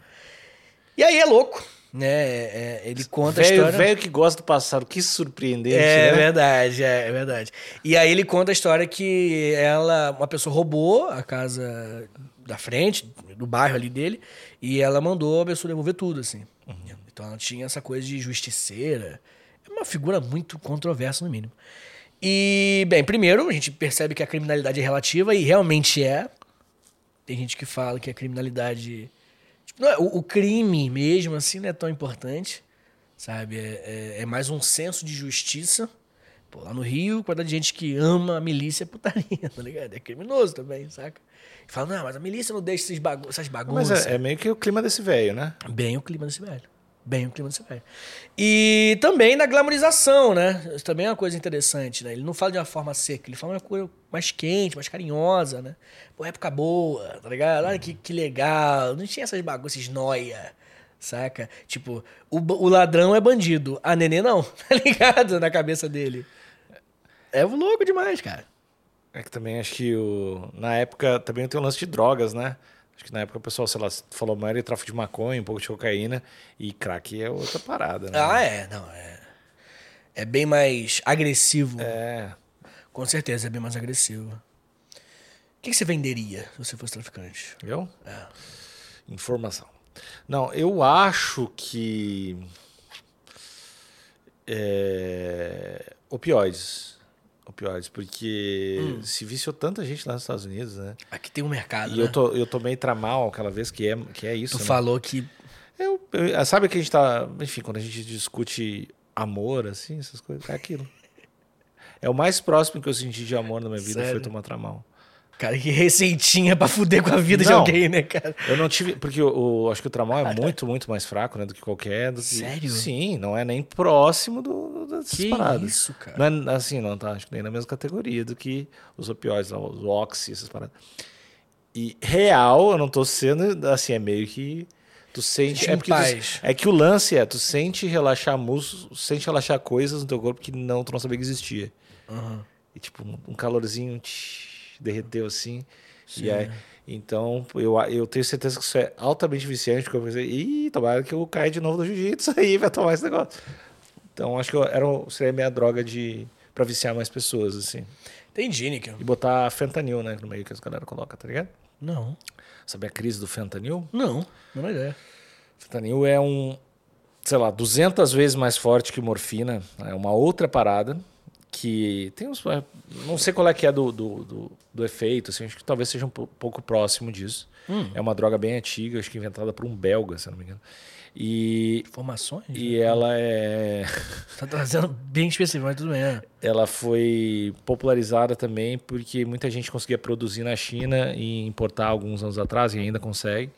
E aí é louco, né? É- é- ele conta a Velho, história. velho que gosta do passado, que surpreendente, É né? verdade, é, é verdade. E aí ele conta a história que ela, uma pessoa roubou a casa da frente, do bairro ali dele, e ela mandou a pessoa devolver tudo, assim. Então ela tinha essa coisa de justiceira. É uma figura muito controversa, no mínimo. E, bem, primeiro, a gente percebe que a criminalidade é relativa, e realmente é. Tem gente que fala que a criminalidade. tipo, não é- o, o crime mesmo, assim, não é tão importante. Sabe? É, é- é mais um senso de justiça. Pô, lá no Rio, quantidade de gente que ama a milícia é putaria, <laughs> tá ligado? É criminoso também, saca? E fala, não, mas a milícia não deixa esses bagu essas Mas bagunças. é, é meio que o clima desse velho, né? Bem o clima desse velho. Bem o clima desse velho. E também na glamorização, né? Isso também é uma coisa interessante, né? Ele não fala de uma forma seca, ele fala uma coisa mais quente, mais carinhosa, né? Pô, época boa, tá ligado? Olha que, que legal. Não tinha essas bagunças noia, saca? Tipo, o, o ladrão é bandido, a nenê não, <laughs> tá ligado? Na cabeça dele. É louco demais, cara. É que também acho que o, na época também tem o lance de drogas, né? Acho que na época o pessoal, sei lá, falou mais de tráfico de maconha, um pouco de cocaína e crack é outra parada, né? Ah, é, não, é. É bem mais agressivo. É. Com certeza, é bem mais agressivo. O que, que você venderia se você fosse traficante? Eu? Informação. Não, eu acho que. É, opioides. Opioides, porque se viciou tanta gente lá nos Estados Unidos, né? Aqui tem um mercado, E né? eu, to, eu tomei tramal aquela vez que é, que é isso. Tu né? falou que... Eu, eu- sabe que a gente tá. Enfim, quando a gente discute amor, assim, essas coisas, é aquilo. <laughs> É o mais próximo que eu senti de amor na minha vida Sério? foi tomar tramal. Cara, que receitinha pra fuder com a vida de Não. alguém, né, cara? Eu não tive. Porque o, o- acho que o tramal é muito, muito mais fraco, né? Do que qualquer. Do que, Sério? Sim, não é nem próximo do, dessas Que paradas. isso, cara? Não é assim, não, tá? Acho que nem na mesma categoria do que os opioides, lá, os oxy, essas paradas. E real, eu não tô sendo. Assim, é meio que. Tu sente. É, porque tu- é que o lance é, tu sente relaxar músculos, sente relaxar coisas no teu corpo que não, tu não sabia que existia. E tipo, um, um calorzinho tch, derreteu assim. E aí, então, eu, eu tenho certeza que isso é altamente viciante, porque eu pensei, ih, tomara que eu caia de novo no jiu-jitsu aí, vai tomar esse negócio. Então, acho que eu, era, seria a minha droga de pra viciar mais pessoas, assim. Entendi, Nick. E botar fentanil, né, no meio que as galera coloca, tá ligado? Não. Sabe a crise do fentanil? Não. Menor ideia. Fentanil é um, sei lá, 200 vezes mais forte que morfina. É uma outra parada que tem uns... é, Não sei qual é que é do, do, do, do efeito, assim, acho que talvez seja um pou- pouco próximo disso. É uma droga bem antiga, acho que inventada por um belga, se eu não me engano. E, Informações? e ela é... <laughs> Tá trazendo bem específico, mas tudo bem, né? ela foi popularizada também porque muita gente conseguia produzir na China e importar alguns anos atrás e ainda consegue.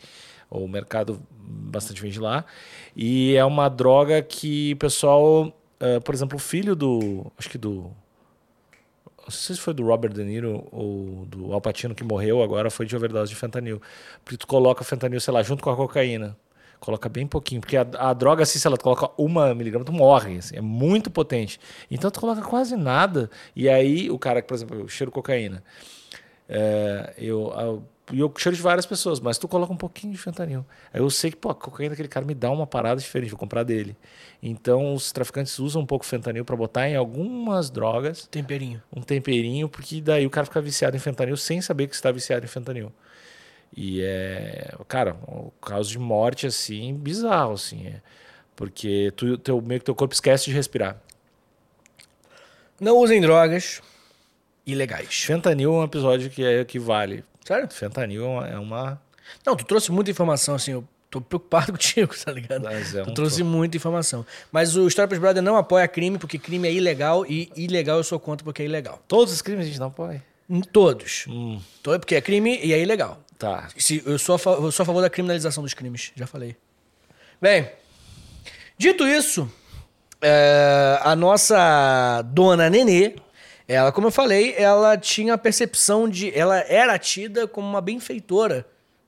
O mercado bastante vende lá. E é uma droga que o pessoal, eh, por exemplo, o filho do, acho que do não sei se foi do Robert De Niro ou do Al Pacino que morreu agora foi de overdose de fentanil. Porque tu coloca fentanil, sei lá, junto com a cocaína. Coloca bem pouquinho, porque a, a droga, assim, se ela coloca uma miligrama, tu morre, assim, é muito potente. Então tu coloca quase nada, e aí o cara, por exemplo, eu cheiro cocaína, é, eu, eu, e eu cheiro de várias pessoas, mas tu coloca um pouquinho de fentanil. Aí eu sei que, pô, a cocaína daquele cara me dá uma parada diferente, vou comprar dele. Então os traficantes usam um pouco de fentanil para botar em algumas drogas Temperinho. um temperinho, porque daí o cara fica viciado em fentanil sem saber que está viciado em fentanil. E é, cara, o caso de morte assim, bizarro assim, é, porque tu teu meio que teu corpo esquece de respirar. Não usem drogas ilegais. Fentanil é um episódio que é que vale. Sério? Fentanil é uma, é uma Não, tu trouxe muita informação, assim, eu tô preocupado <laughs> contigo, tá ligado? Mas é tu um trouxe to- muita informação. Mas o Story Plus Brother não apoia crime, porque crime é ilegal, e ilegal eu sou contra porque é ilegal. todos os crimes a gente não. Em Todos. Hum, Porque é crime e é ilegal. tá. Se, eu, sou a eu sou a favor da criminalização dos crimes, já falei. Bem, dito isso, é, a nossa dona Nenê, ela, como eu falei, ela tinha a percepção de. Ela era tida como uma benfeitora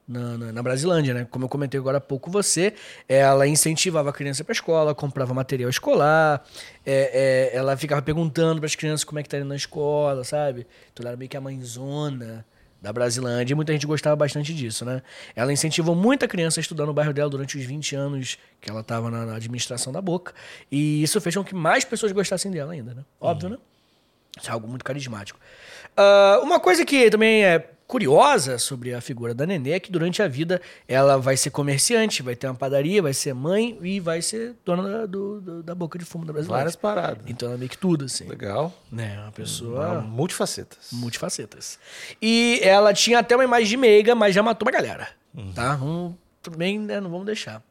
na, na, na Brasilândia, né? Como eu comentei agora há pouco você, ela incentivava a criança para escola, comprava material escolar, é, é, ela ficava perguntando para as crianças como é que tá indo na escola, sabe? Então ela era meio que a mãezona da Brasilândia e muita gente gostava bastante disso, né? Ela incentivou muita criança a estudar no bairro dela durante os 20 anos que ela estava na, na administração da Boca e isso fez com que mais pessoas gostassem dela ainda, né? Óbvio, né? Isso é algo muito carismático. Ah, uma coisa que também é curiosa sobre a figura da Nenê é que durante a vida ela vai ser comerciante, vai ter uma padaria, vai ser mãe e vai ser dona da, do- do- da boca de fumo da Brasilândia. Várias paradas. Então ela é meio que tudo, assim. Legal. Né? Uma pessoa Multifacetas. multifacetas. E ela tinha até uma imagem de meiga, mas já matou uma galera. Tá? Não, também né, não vamos deixar.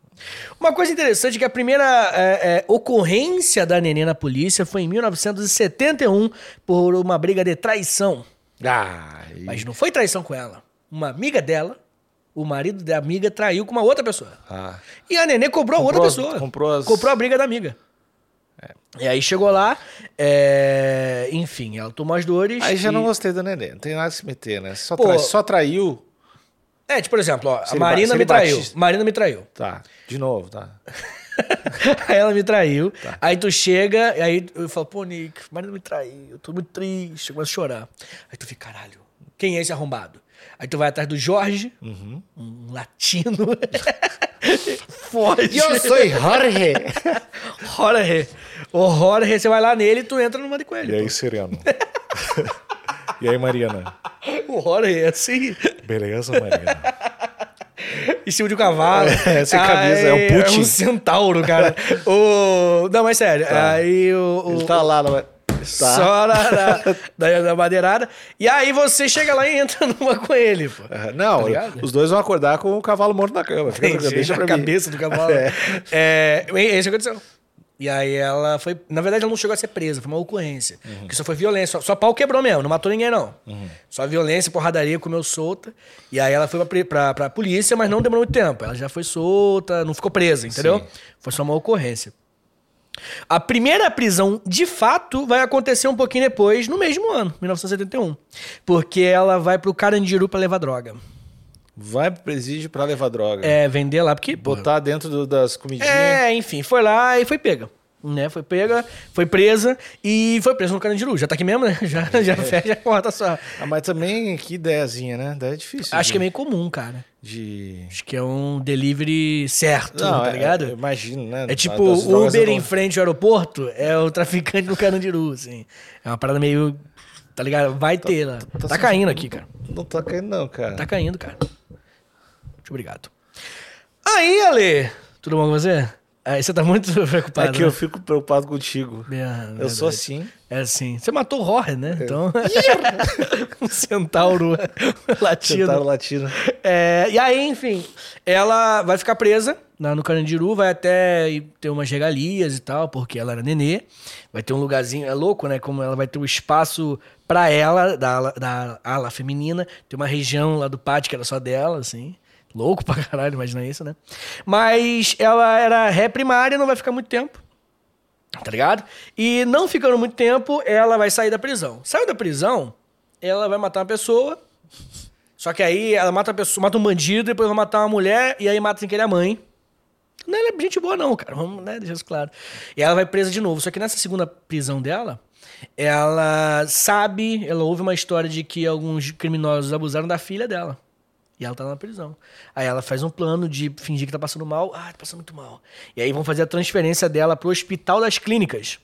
Uma coisa interessante é que a primeira é, é, ocorrência da Nenê na polícia foi em 1971 por uma briga de traição. E- Mas não foi traição com ela. Uma amiga dela, o marido da amiga, traiu com uma outra pessoa. ah. E a Nenê cobrou, Comprou outra pessoa. comprou as- Comprou a briga da amiga. E aí chegou lá, é, enfim, ela tomou as dores. Aí já e- não gostei da Nenê. Não tem nada a se meter, né? Só, Pô. trai- só traiu. É, tipo, por exemplo, ó, a ele Marina me traiu. bate- Marina me traiu. Tá, de novo, tá. aí <laughs> ela me traiu. Tá. Aí tu chega, e aí eu falo, pô, Nick, Marina me traiu, eu tô muito triste, eu começo a chorar. Aí tu fica, caralho, quem é esse arrombado? Aí tu vai atrás do Jorge, Uhum. um latino. <laughs> Foge. Eu sou Jorge. <laughs> Jorge. O Jorge, você vai lá nele e tu entra numa de coelho. E pô. aí, Sereno? E aí, Mariana? O Rory é assim. Beleza, Mariana? Em cima de um cavalo. É, sem camisa, é um Putin. É um centauro, cara. o... Não, mas sério. Aí o. o- Ele tá lá, não é? Tá. Só na, na, da, da madeirada. E aí você chega lá e entra <laughs> numa com ele, pô. Ah, Não, Tá os dois vão acordar com o cavalo morto na cama. Fica tranquilo, deixa a pra mim. cabeça do cavalo. É. É. é, isso aconteceu. E aí ela foi. Na verdade, ela não chegou a ser presa, foi uma ocorrência. Uhum. Porque só foi violência. Só, só pau quebrou mesmo, não matou ninguém, não. Só violência, porradaria, comeu solta. E aí ela foi pra, pra, pra polícia, mas não demorou muito tempo. Ela já foi solta, não ficou presa, entendeu? Sim. Foi só uma ocorrência. A primeira prisão, de fato, vai acontecer um pouquinho depois, no mesmo ano, 1971. Porque ela vai pro Carandiru pra levar droga. Vai pro presídio pra levar droga. É, vender lá, porque. Botar dentro do- das comidinhas. É, enfim, foi lá e foi pega. Né? Foi pega, foi presa e foi presa no Carandiru. Já tá aqui mesmo, né? <laughs> Já, já fecha a porta só. Ah, mas também, que ideiazinha, né? Daí é difícil. Acho de, que é meio comum, cara. De... Acho que é um delivery certo, tá é- ligado? é- imagino, né? É tipo, o Uber em não- frente ao aeroporto é o traficante no Carandiru, assim. É uma parada meio. Tá ligado? Vai ter lá. Tá, tá caindo aqui, cara. Não tá caindo, não, cara. Tá caindo, cara. Muito obrigado. Aí, Ale, tudo bom com você? Aí você tá muito <laughs> preocupado. É que né? eu fico preocupado contigo. É, Eu sou assim. É assim. Você matou o Rory, né? Então. <laughs> um centauro <laughs> latido. Tentaram latino. É, e aí, enfim, ela vai ficar presa lá no Carandiru, vai até ter umas regalias e tal, porque ela era nenê. Vai ter um lugarzinho, é louco, né? Como ela vai ter um espaço pra ela, da, da ala feminina, tem uma região lá do pátio que era só dela, assim. Louco pra caralho, imagina isso, né? Mas ela era ré primária, não vai ficar muito tempo. Tá ligado? E não ficando muito tempo, ela vai sair da prisão. Saiu da prisão, ela vai matar uma pessoa. Só que aí ela mata, pessoa, mata um bandido, depois vai matar uma mulher e aí mata sem querer a mãe. Não é gente boa, não, cara. Vamos né, deixar isso claro. E ela vai presa de novo. Só que nessa segunda prisão dela, ela sabe, ela ouve uma história de que alguns criminosos abusaram da filha dela. E ela tá na prisão. Aí ela faz um plano de fingir que tá passando mal. Ah, tá passando muito mal. E aí vão fazer a transferência dela pro Hospital das Clínicas.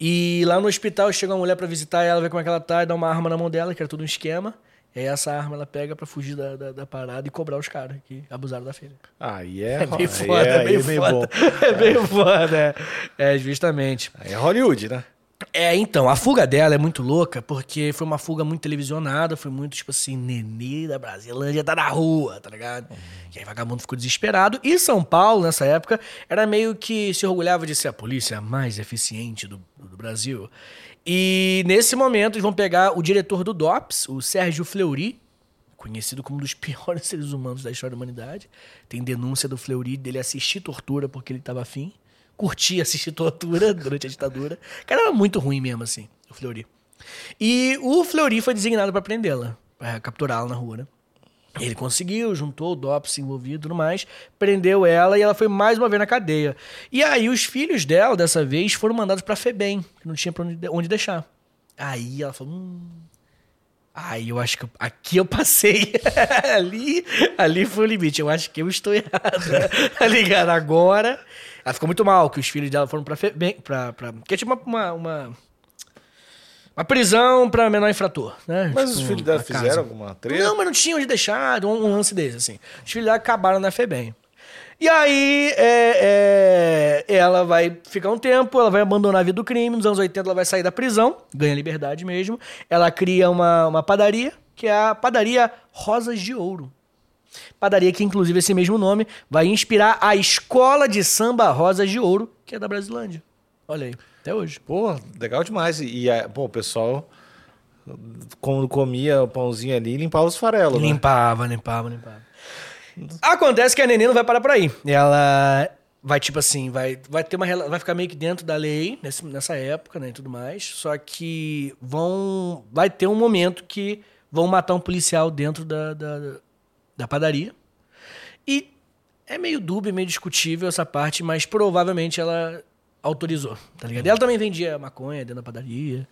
E lá no hospital chega uma mulher pra visitar ela, vê como é que ela tá, e dá uma arma na mão dela, que era tudo um esquema. E aí essa arma ela pega pra fugir da, da, da parada e cobrar os caras que abusaram da filha. Aí é, É meio aí foda, é, é, aí meio é meio foda. <laughs> É meio foda, é. É, justamente. Aí é Hollywood, né? É, então, a fuga dela é muito louca, porque foi uma fuga muito televisionada, foi muito, tipo assim, nenê da Brasilândia tá na rua, tá ligado? E aí vagabundo ficou desesperado. E São Paulo, nessa época, era meio que se orgulhava de ser a polícia mais eficiente do, do Brasil. E nesse momento eles vão pegar o diretor do DOPS, o Sérgio Fleury, conhecido como um dos <laughs> piores seres humanos da história da humanidade. Tem denúncia do Fleury dele assistir tortura porque ele tava afim. Curtia assistir tortura durante a ditadura. O cara era muito ruim mesmo, assim, o Fleury. E o Fleury foi designado para prendê-la, para capturá-la na rua, né? Ele conseguiu, juntou o DOPS envolvido e tudo mais, prendeu ela e ela foi mais uma vez na cadeia. E aí os filhos dela, dessa vez, foram mandados pra FEBEM, que não tinha pra onde, onde deixar. Aí ela falou, hum, Aí eu acho que eu- aqui eu passei. <laughs> ali, ali foi o limite. Eu acho que eu estou errado. <laughs> tá ligado? Agora. Ela ficou muito mal, que os filhos dela foram pra. Febem, pra, pra que é tipo uma, uma, uma. prisão pra menor infrator, né? Mas Tipo, os filhos dela casa. fizeram alguma treta? Não, mas não tinha onde deixar, um, um lance desse, assim. Os filhos dela acabaram na FEBEM. E aí, é, é, ela vai ficar um tempo, ela vai abandonar a vida do crime. Nos anos 80, ela vai sair da prisão, ganha liberdade mesmo. Ela cria uma, uma padaria, que é a padaria Rosas de Ouro. Padaria que, inclusive, esse mesmo nome vai inspirar a escola de samba Rosas de Ouro, que é da Brasilândia. Olha aí, até hoje. Pô, legal demais. E, e, pô, o pessoal, quando comia o pãozinho ali, limpava os farelos, né? Limpava, limpava, limpava. Acontece que a neném não vai parar por aí. Ela vai, tipo assim, vai, vai ter uma vai ficar meio que dentro da lei nesse- nessa época, né, e tudo mais. Só que vão. Vai ter um momento que vão matar um policial dentro da, da, da padaria. E é meio dúbio, meio discutível essa parte, mas provavelmente ela autorizou, tá ligado? E ela também vendia maconha dentro da padaria,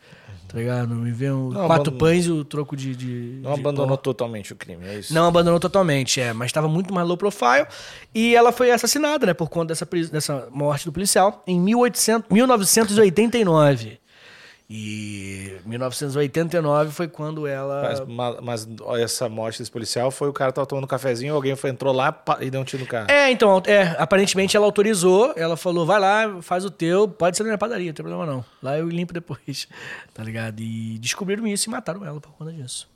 tá ligado? Me vê um Não, quatro abandonou- pães e o troco de. de Não de abandonou pó. totalmente o crime, é isso? Não abandonou totalmente, é, mas estava muito mais low profile. E ela foi assassinada, né, por conta dessa, dessa morte do policial, em 1800, 1989. E 1989 foi quando ela. Mas, ma- mas, ó, essa morte desse policial foi o cara tava tomando um cafezinho, alguém foi, entrou lá e deu um tiro no carro. É, então, é, aparentemente ela autorizou, ela falou, vai lá, faz o teu, pode ser na minha padaria, não tem problema não. Lá eu limpo depois, <laughs> tá ligado? E descobriram isso e mataram ela por conta disso.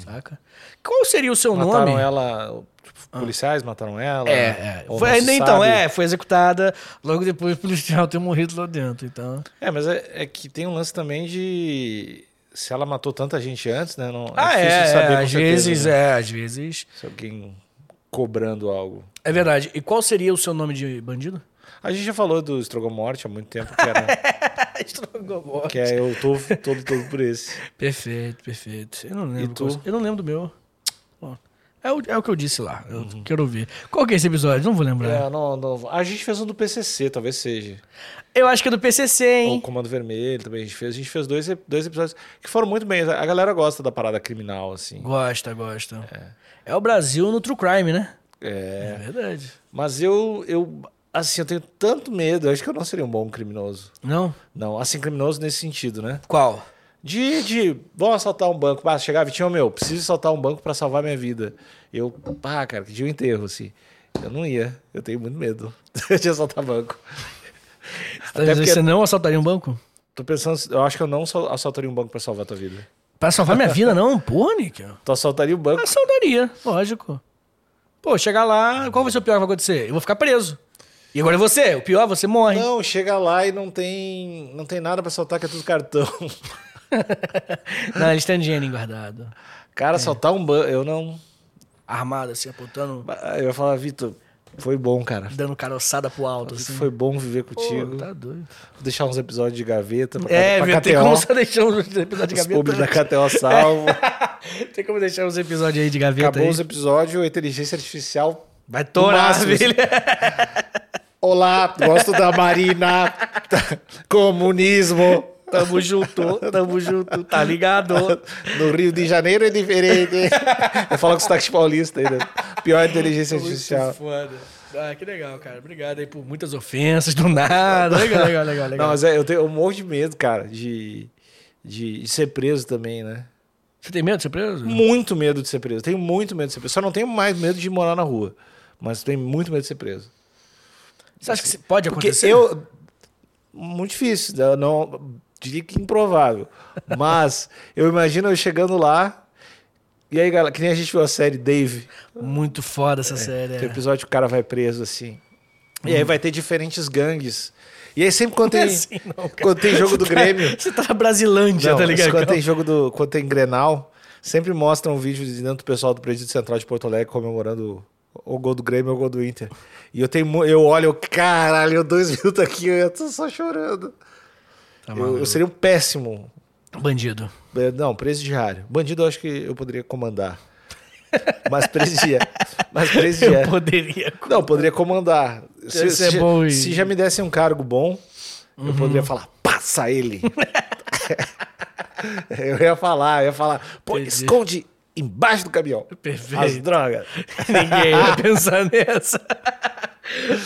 Saca? Qual seria o seu mataram nome? ela, tipo, policiais mataram ela. É, é. Foi- então, sabe. é, foi executada logo depois do policial ter morrido lá dentro. Então. É, mas é, é que tem um lance também de. Se ela matou tanta gente antes, né? Não, ah, é, saber é, com às certeza, vezes, né? é, às vezes. Se alguém cobrando algo. É verdade. E qual seria o seu nome de bandido? A gente já falou do Strogomorte há muito tempo, que, era, <laughs> Estrogomorte. que é eu tô todo, todo por esse. Perfeito, perfeito. Eu não lembro. qual- Eu não lembro do meu. Bom, é, o, é o que eu disse lá. Eu quero ouvir. Qual que é esse episódio? Não vou lembrar. É, não, não- a gente fez um do PCC, talvez seja. Eu acho que é do PCC, O hein? Comando Vermelho também a gente fez. A gente fez dois, dois episódios que foram muito bem. A galera gosta da parada criminal, assim. Gosta, gosta. É. o Brasil no True Crime, né? É. É verdade. Mas eu, eu, assim, eu tenho tanto medo. Eu acho que eu não seria um bom criminoso. Não? Não, assim, criminoso nesse sentido, né? Qual? De, de vamos assaltar um banco. Ah, chegava e tinha, meu, preciso assaltar um banco pra salvar minha vida. Eu, pá, cara, que dia o enterro, assim. Eu não ia. Eu tenho muito medo <laughs> de assaltar banco. Até porque Você não assaltaria um banco? tô pensando, eu acho que eu não sal- assaltaria um banco pra salvar a tua vida. Pra salvar minha vida, não? Pô, Nick. Tu assaltaria o banco. Assaltaria, lógico. Pô, chegar lá, qual vai ser o pior que vai acontecer? Eu vou ficar preso. E agora é você, o pior, você morre. Não, chega lá e não tem, não tem nada pra assaltar, que é tudo cartão. <laughs> Não, eles têm dinheiro guardado. Cara, assaltar um banco, eu não. Armado, assim, apontando, Eu ia falar, Vitor, foi bom, cara. dando caroçada pro alto, assim. Foi bom viver Pô, contigo. tá doido. Vou deixar uns episódios de gaveta pra, É, pra viu, tem como você deixar uns episódios de Os públicos da gaveta. KTO salvo. <laughs> Tem como deixar uns episódios aí de gaveta Acabou aí. os episódios, a inteligência artificial. Vai torar, filha. <laughs> Olá, gosto da Marina. Comunismo. Tamo junto, tamo junto, tá ligado? No Rio de Janeiro é diferente. Eu falo com sotaque paulista ainda. Pior inteligência artificial. Muito foda. Ah, que legal, cara. Obrigado aí por muitas ofensas do nada. Legal, legal, legal. legal. Não, mas é, eu tenho um monte de medo, cara, de, de, de ser preso também, né? Você tem medo de ser preso? Muito medo de ser preso. Tenho muito medo de ser preso. Só não tenho mais medo de morar na rua. Mas tenho muito medo de ser preso. Você acha que pode Porque acontecer? eu. Muito difícil. Eu não. Diria que improvável. Mas <laughs> eu imagino eu chegando lá. E aí, galera, que nem a gente viu a série Dave. Muito foda essa série. Tem é. episódio que o cara vai preso assim. E aí vai ter diferentes gangues. E aí sempre quando tem, é assim, não, quando tem jogo do Grêmio. Você tá na Brasilândia, Não, tá ligado? Quando tem jogo do. Quando tem Grenal, sempre mostram um vídeo de dentro do pessoal do Presídio Central de Porto Alegre comemorando o gol do Grêmio ou o gol do Inter. E eu tenho eu olho, eu, caralho, dois minutos aqui, eu tô só chorando. Tá eu, eu seria um péssimo. Bandido. eh, Não, presidiário. Bandido eu acho que eu poderia comandar. Mas presidiário. Mas presidiário. Eu poderia. Não, <laughs> eu poderia comandar. Se, Esse é se- bom, se já me dessem um cargo bom, eu poderia falar, passa ele. <laughs> <laughs> eu ia falar, eu ia falar, pô, Entendi. esconde embaixo do caminhão. Perfeito. As drogas. <laughs> Ninguém ia pensar <laughs> nessa.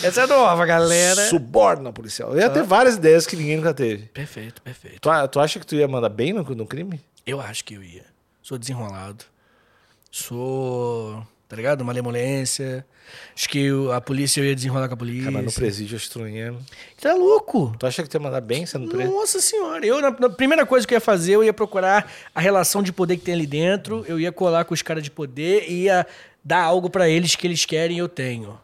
Essa é nova, galera. Suborna policial. Eu ia ter várias ideias que ninguém nunca teve. Perfeito, perfeito. Tu, tu acha que tu ia mandar bem no, no crime? Eu acho que eu ia. Sou desenrolado. Sou, tá ligado? Malemolência. Acho que o- a polícia eu ia desenrolar com a polícia. Cara, mas no presídio ia. Tá louco? Tu acha que tu ia mandar bem sendo preso? Nossa senhora, eu na, na primeira coisa que eu ia fazer, eu ia procurar a relação de poder que tem ali dentro, eu ia colar com os caras de poder e ia dar algo pra eles que eles querem e eu tenho.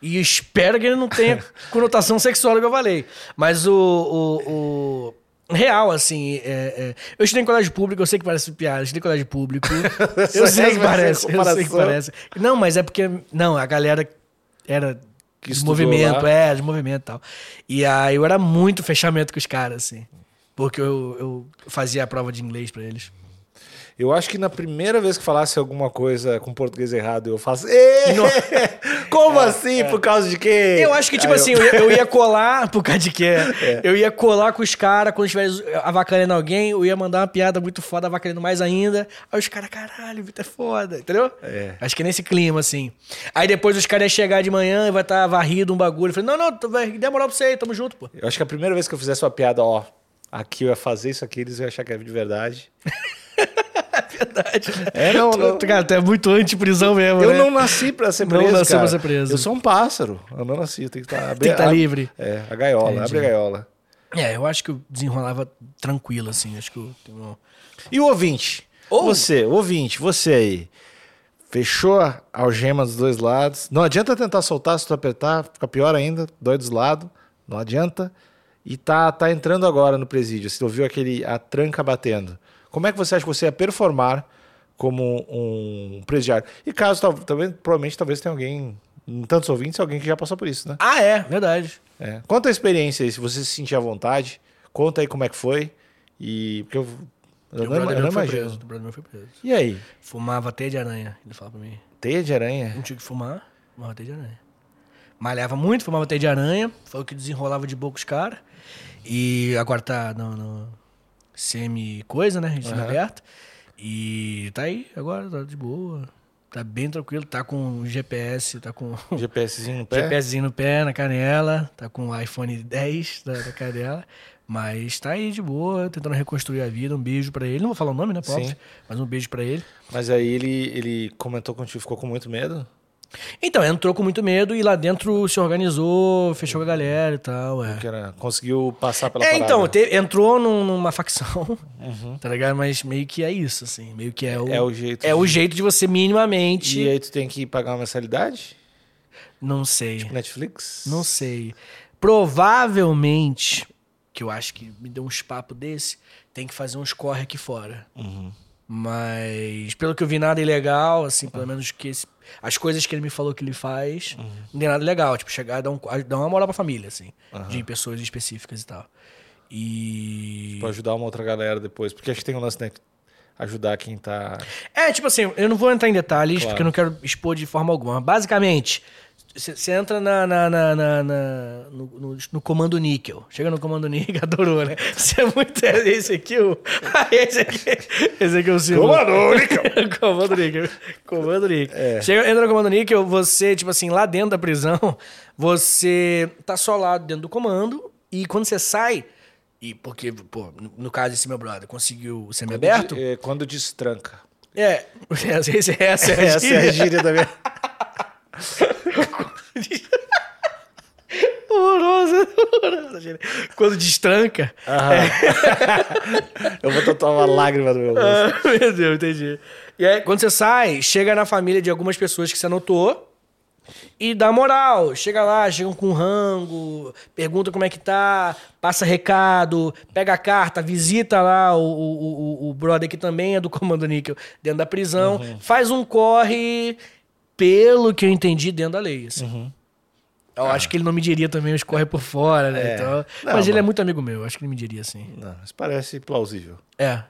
E espero que ele não tenha <laughs> conotação sexual que eu falei. Mas o, o, o real, assim, é, é, eu estudei em colégio público, eu sei que parece piada, eu estudei em colégio público. <laughs> eu sei que parece, eu sei que parece. Não, mas é porque, não, a galera era Que de movimento, lá. é, de movimento e tal. E aí eu era muito fechamento com os caras, assim. Porque eu, eu fazia a prova de inglês pra eles. Eu acho que na primeira vez que falasse alguma coisa com português errado, eu faço. "Ê! <laughs> Como assim? Por causa de quê? Eu acho que, tipo Aí assim, eu- eu ia, colar, <laughs> por causa de quê? Eu ia colar com os caras, quando estivesse avacalhando alguém, eu ia mandar uma piada muito foda, avacalhando mais ainda. Aí os caras, caralho, o Vitor é foda, entendeu? É. Acho que é nesse clima, assim. Aí depois os caras iam chegar de manhã e vai estar varrido um bagulho. Eu falei, não, não, vai demorar pra você aí, tamo junto, pô. Eu acho que a primeira vez que eu fizesse uma piada, ó, Aqui eu ia fazer isso aqui, eles iam achar que era de verdade. <laughs> Verdade. É, não, não. Cara, tu é muito anti-prisão mesmo, Eu né? não nasci pra ser Não preso, nasceu cara. pra ser preso. Eu sou um pássaro. Eu não nasci, que estar... <laughs> Tem que estar livre. É, a gaiola, Entendi. abre a gaiola. É, eu acho que eu desenrolava tranquilo, assim. Acho que eu tenho... E o ouvinte? Ou- Você, o ouvinte, você aí. Fechou a algema dos dois lados. Não adianta tentar soltar, se tu apertar, fica pior ainda, dói dos lados. Não adianta. E tá, tá entrando agora no presídio. Você ouviu aquele a tranca batendo. Como é que você acha que você ia performar como um presidiário? E caso, tal- também, provavelmente, talvez tenha alguém, em tantos ouvintes, alguém que já passou por isso, né? Ah, é, verdade. É. Conta a experiência aí, se você se sentir à vontade. Conta aí como é que foi. E. Porque eu, eu Meu não, brother eu não imagino. preso. O brother meu foi preso. E aí? Fumava teia de aranha, ele fala pra mim. Teia de aranha? Não tinha que fumar, fumava teia de aranha. Malhava muito, fumava teia de aranha, foi o que desenrolava de boca os caras. E agora tá no, no semi-coisa, né? Aham. aberto. E tá aí, agora tá de boa. Tá bem tranquilo, tá com GPS, tá com GPSzinho no <laughs> pé? GPSzinho no pé, na canela, tá com o iPhone 10 da, da canela. Mas tá aí de boa, tentando reconstruir a vida. Um beijo pra ele. Não vou falar o nome, né? Sim. Óbvio, mas um beijo pra ele. Mas aí ele, ele comentou contigo, ficou com muito medo? Então, entrou com muito medo e lá dentro se organizou, fechou com a galera e tal. É, era, conseguiu passar pela é parada? então, te- entrou num- numa facção, <laughs> tá ligado? Mas meio que é isso, assim. Meio que é o, É o jeito é de- o jeito de você minimamente. E aí tu tem que pagar uma mensalidade? Não sei. Netflix? Não sei. Provavelmente, que eu acho que me deu uns papos desse, tem que fazer uns corre aqui fora. Uhum. Mas, pelo que eu vi, nada ilegal, assim, pelo menos que esse- as coisas que ele me falou que ele faz, Uhum. não tem nada legal. Tipo, chegar e dar, um, dar uma moral pra família, assim, de pessoas específicas e tal. E. Pra ajudar uma outra galera depois. Porque acho que tem um lance, né? Ajudar quem tá. É, tipo assim, eu não vou entrar em detalhes, Claro. porque eu não quero expor de forma alguma. Basicamente, você entra na, na- na- na- no, no- no comando níquel. Chega no comando níquel, <laughs> adorou, né? Você é muito. é Esse aqui, o. <laughs> esse aqui. Esse aqui é o símbolo. Comando níquel! <laughs> comando níquel. Comando níquel. É. Chega, entra no comando níquel, você, tipo assim, lá dentro da prisão, você tá só lá dentro do comando, e quando você sai. E porque, pô, no- no caso desse meu brother, conseguiu o semi-aberto. É, quando destranca. É, essa, essa é a Essa é a gíria. gíria da minha. <laughs> Horrorosa, horrorosa. Quando destranca. <laughs> Eu vou tatuar uma lágrima no meu rosto. Ah, <laughs> meu Deus, entendi. E aí, quando você sai, chega na família de algumas pessoas que você anotou e dá moral. Chega lá, chegam com rango, pergunta como é que tá, passa recado, pega a carta, visita lá o, o, o, o brother que também é do Comando Níquel dentro da prisão, faz um corre, pelo que eu entendi, dentro da lei. Assim. Eu acho que ele não me diria também os corre por fora, né? É. Então, Não, mas ele é mas- muito amigo meu, acho que ele me diria assim. Não, isso parece plausível. É.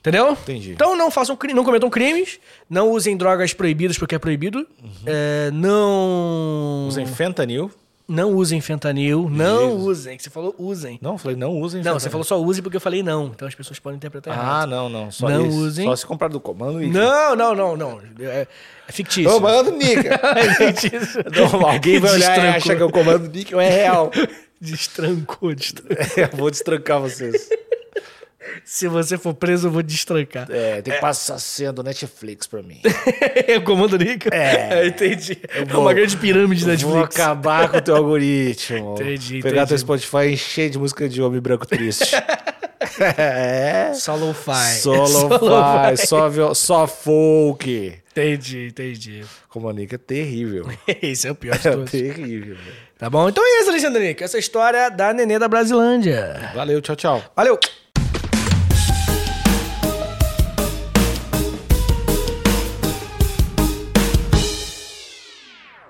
Entendeu? Entendi. Então não façam não cometam crimes, não usem drogas proibidas porque é proibido. É, não. Usem fentanil. Não usem fentanil. Não Jesus. usem. que Você falou usem. Não, eu falei, não usem Não, fentanil. você falou só use porque eu falei não. Então as pessoas podem interpretar Ah, errado. não, não. Só Não isso. usem. Só se comprar do comando e. Não, não, não, não. É, é fictício. Comando níquel. <laughs> é fictício. Não, alguém vai olhar e acha que o comando níquel é real. <laughs> Destrancou, destrancou. <laughs> eu vou destrancar vocês. Se você for preso, eu vou destrancar. É, tem que passar a senha do Netflix pra mim. <laughs> É o comando Nico? É. entendi. É vou- uma grande pirâmide da Vou Netflix. acabar com o teu <laughs> algoritmo. Entendi, Pegar entendi. teu Spotify e encher de música de homem branco triste. <laughs> é. Solo fi. Solo faz, só, só folk. Entendi, entendi. Comunica é terrível. Esse é o pior de É todos. terrível. velho. Tá bom? Então é isso, Alexandre Nico. Essa é a história da Nenê da Brasilândia. Valeu, tchau, tchau. Valeu!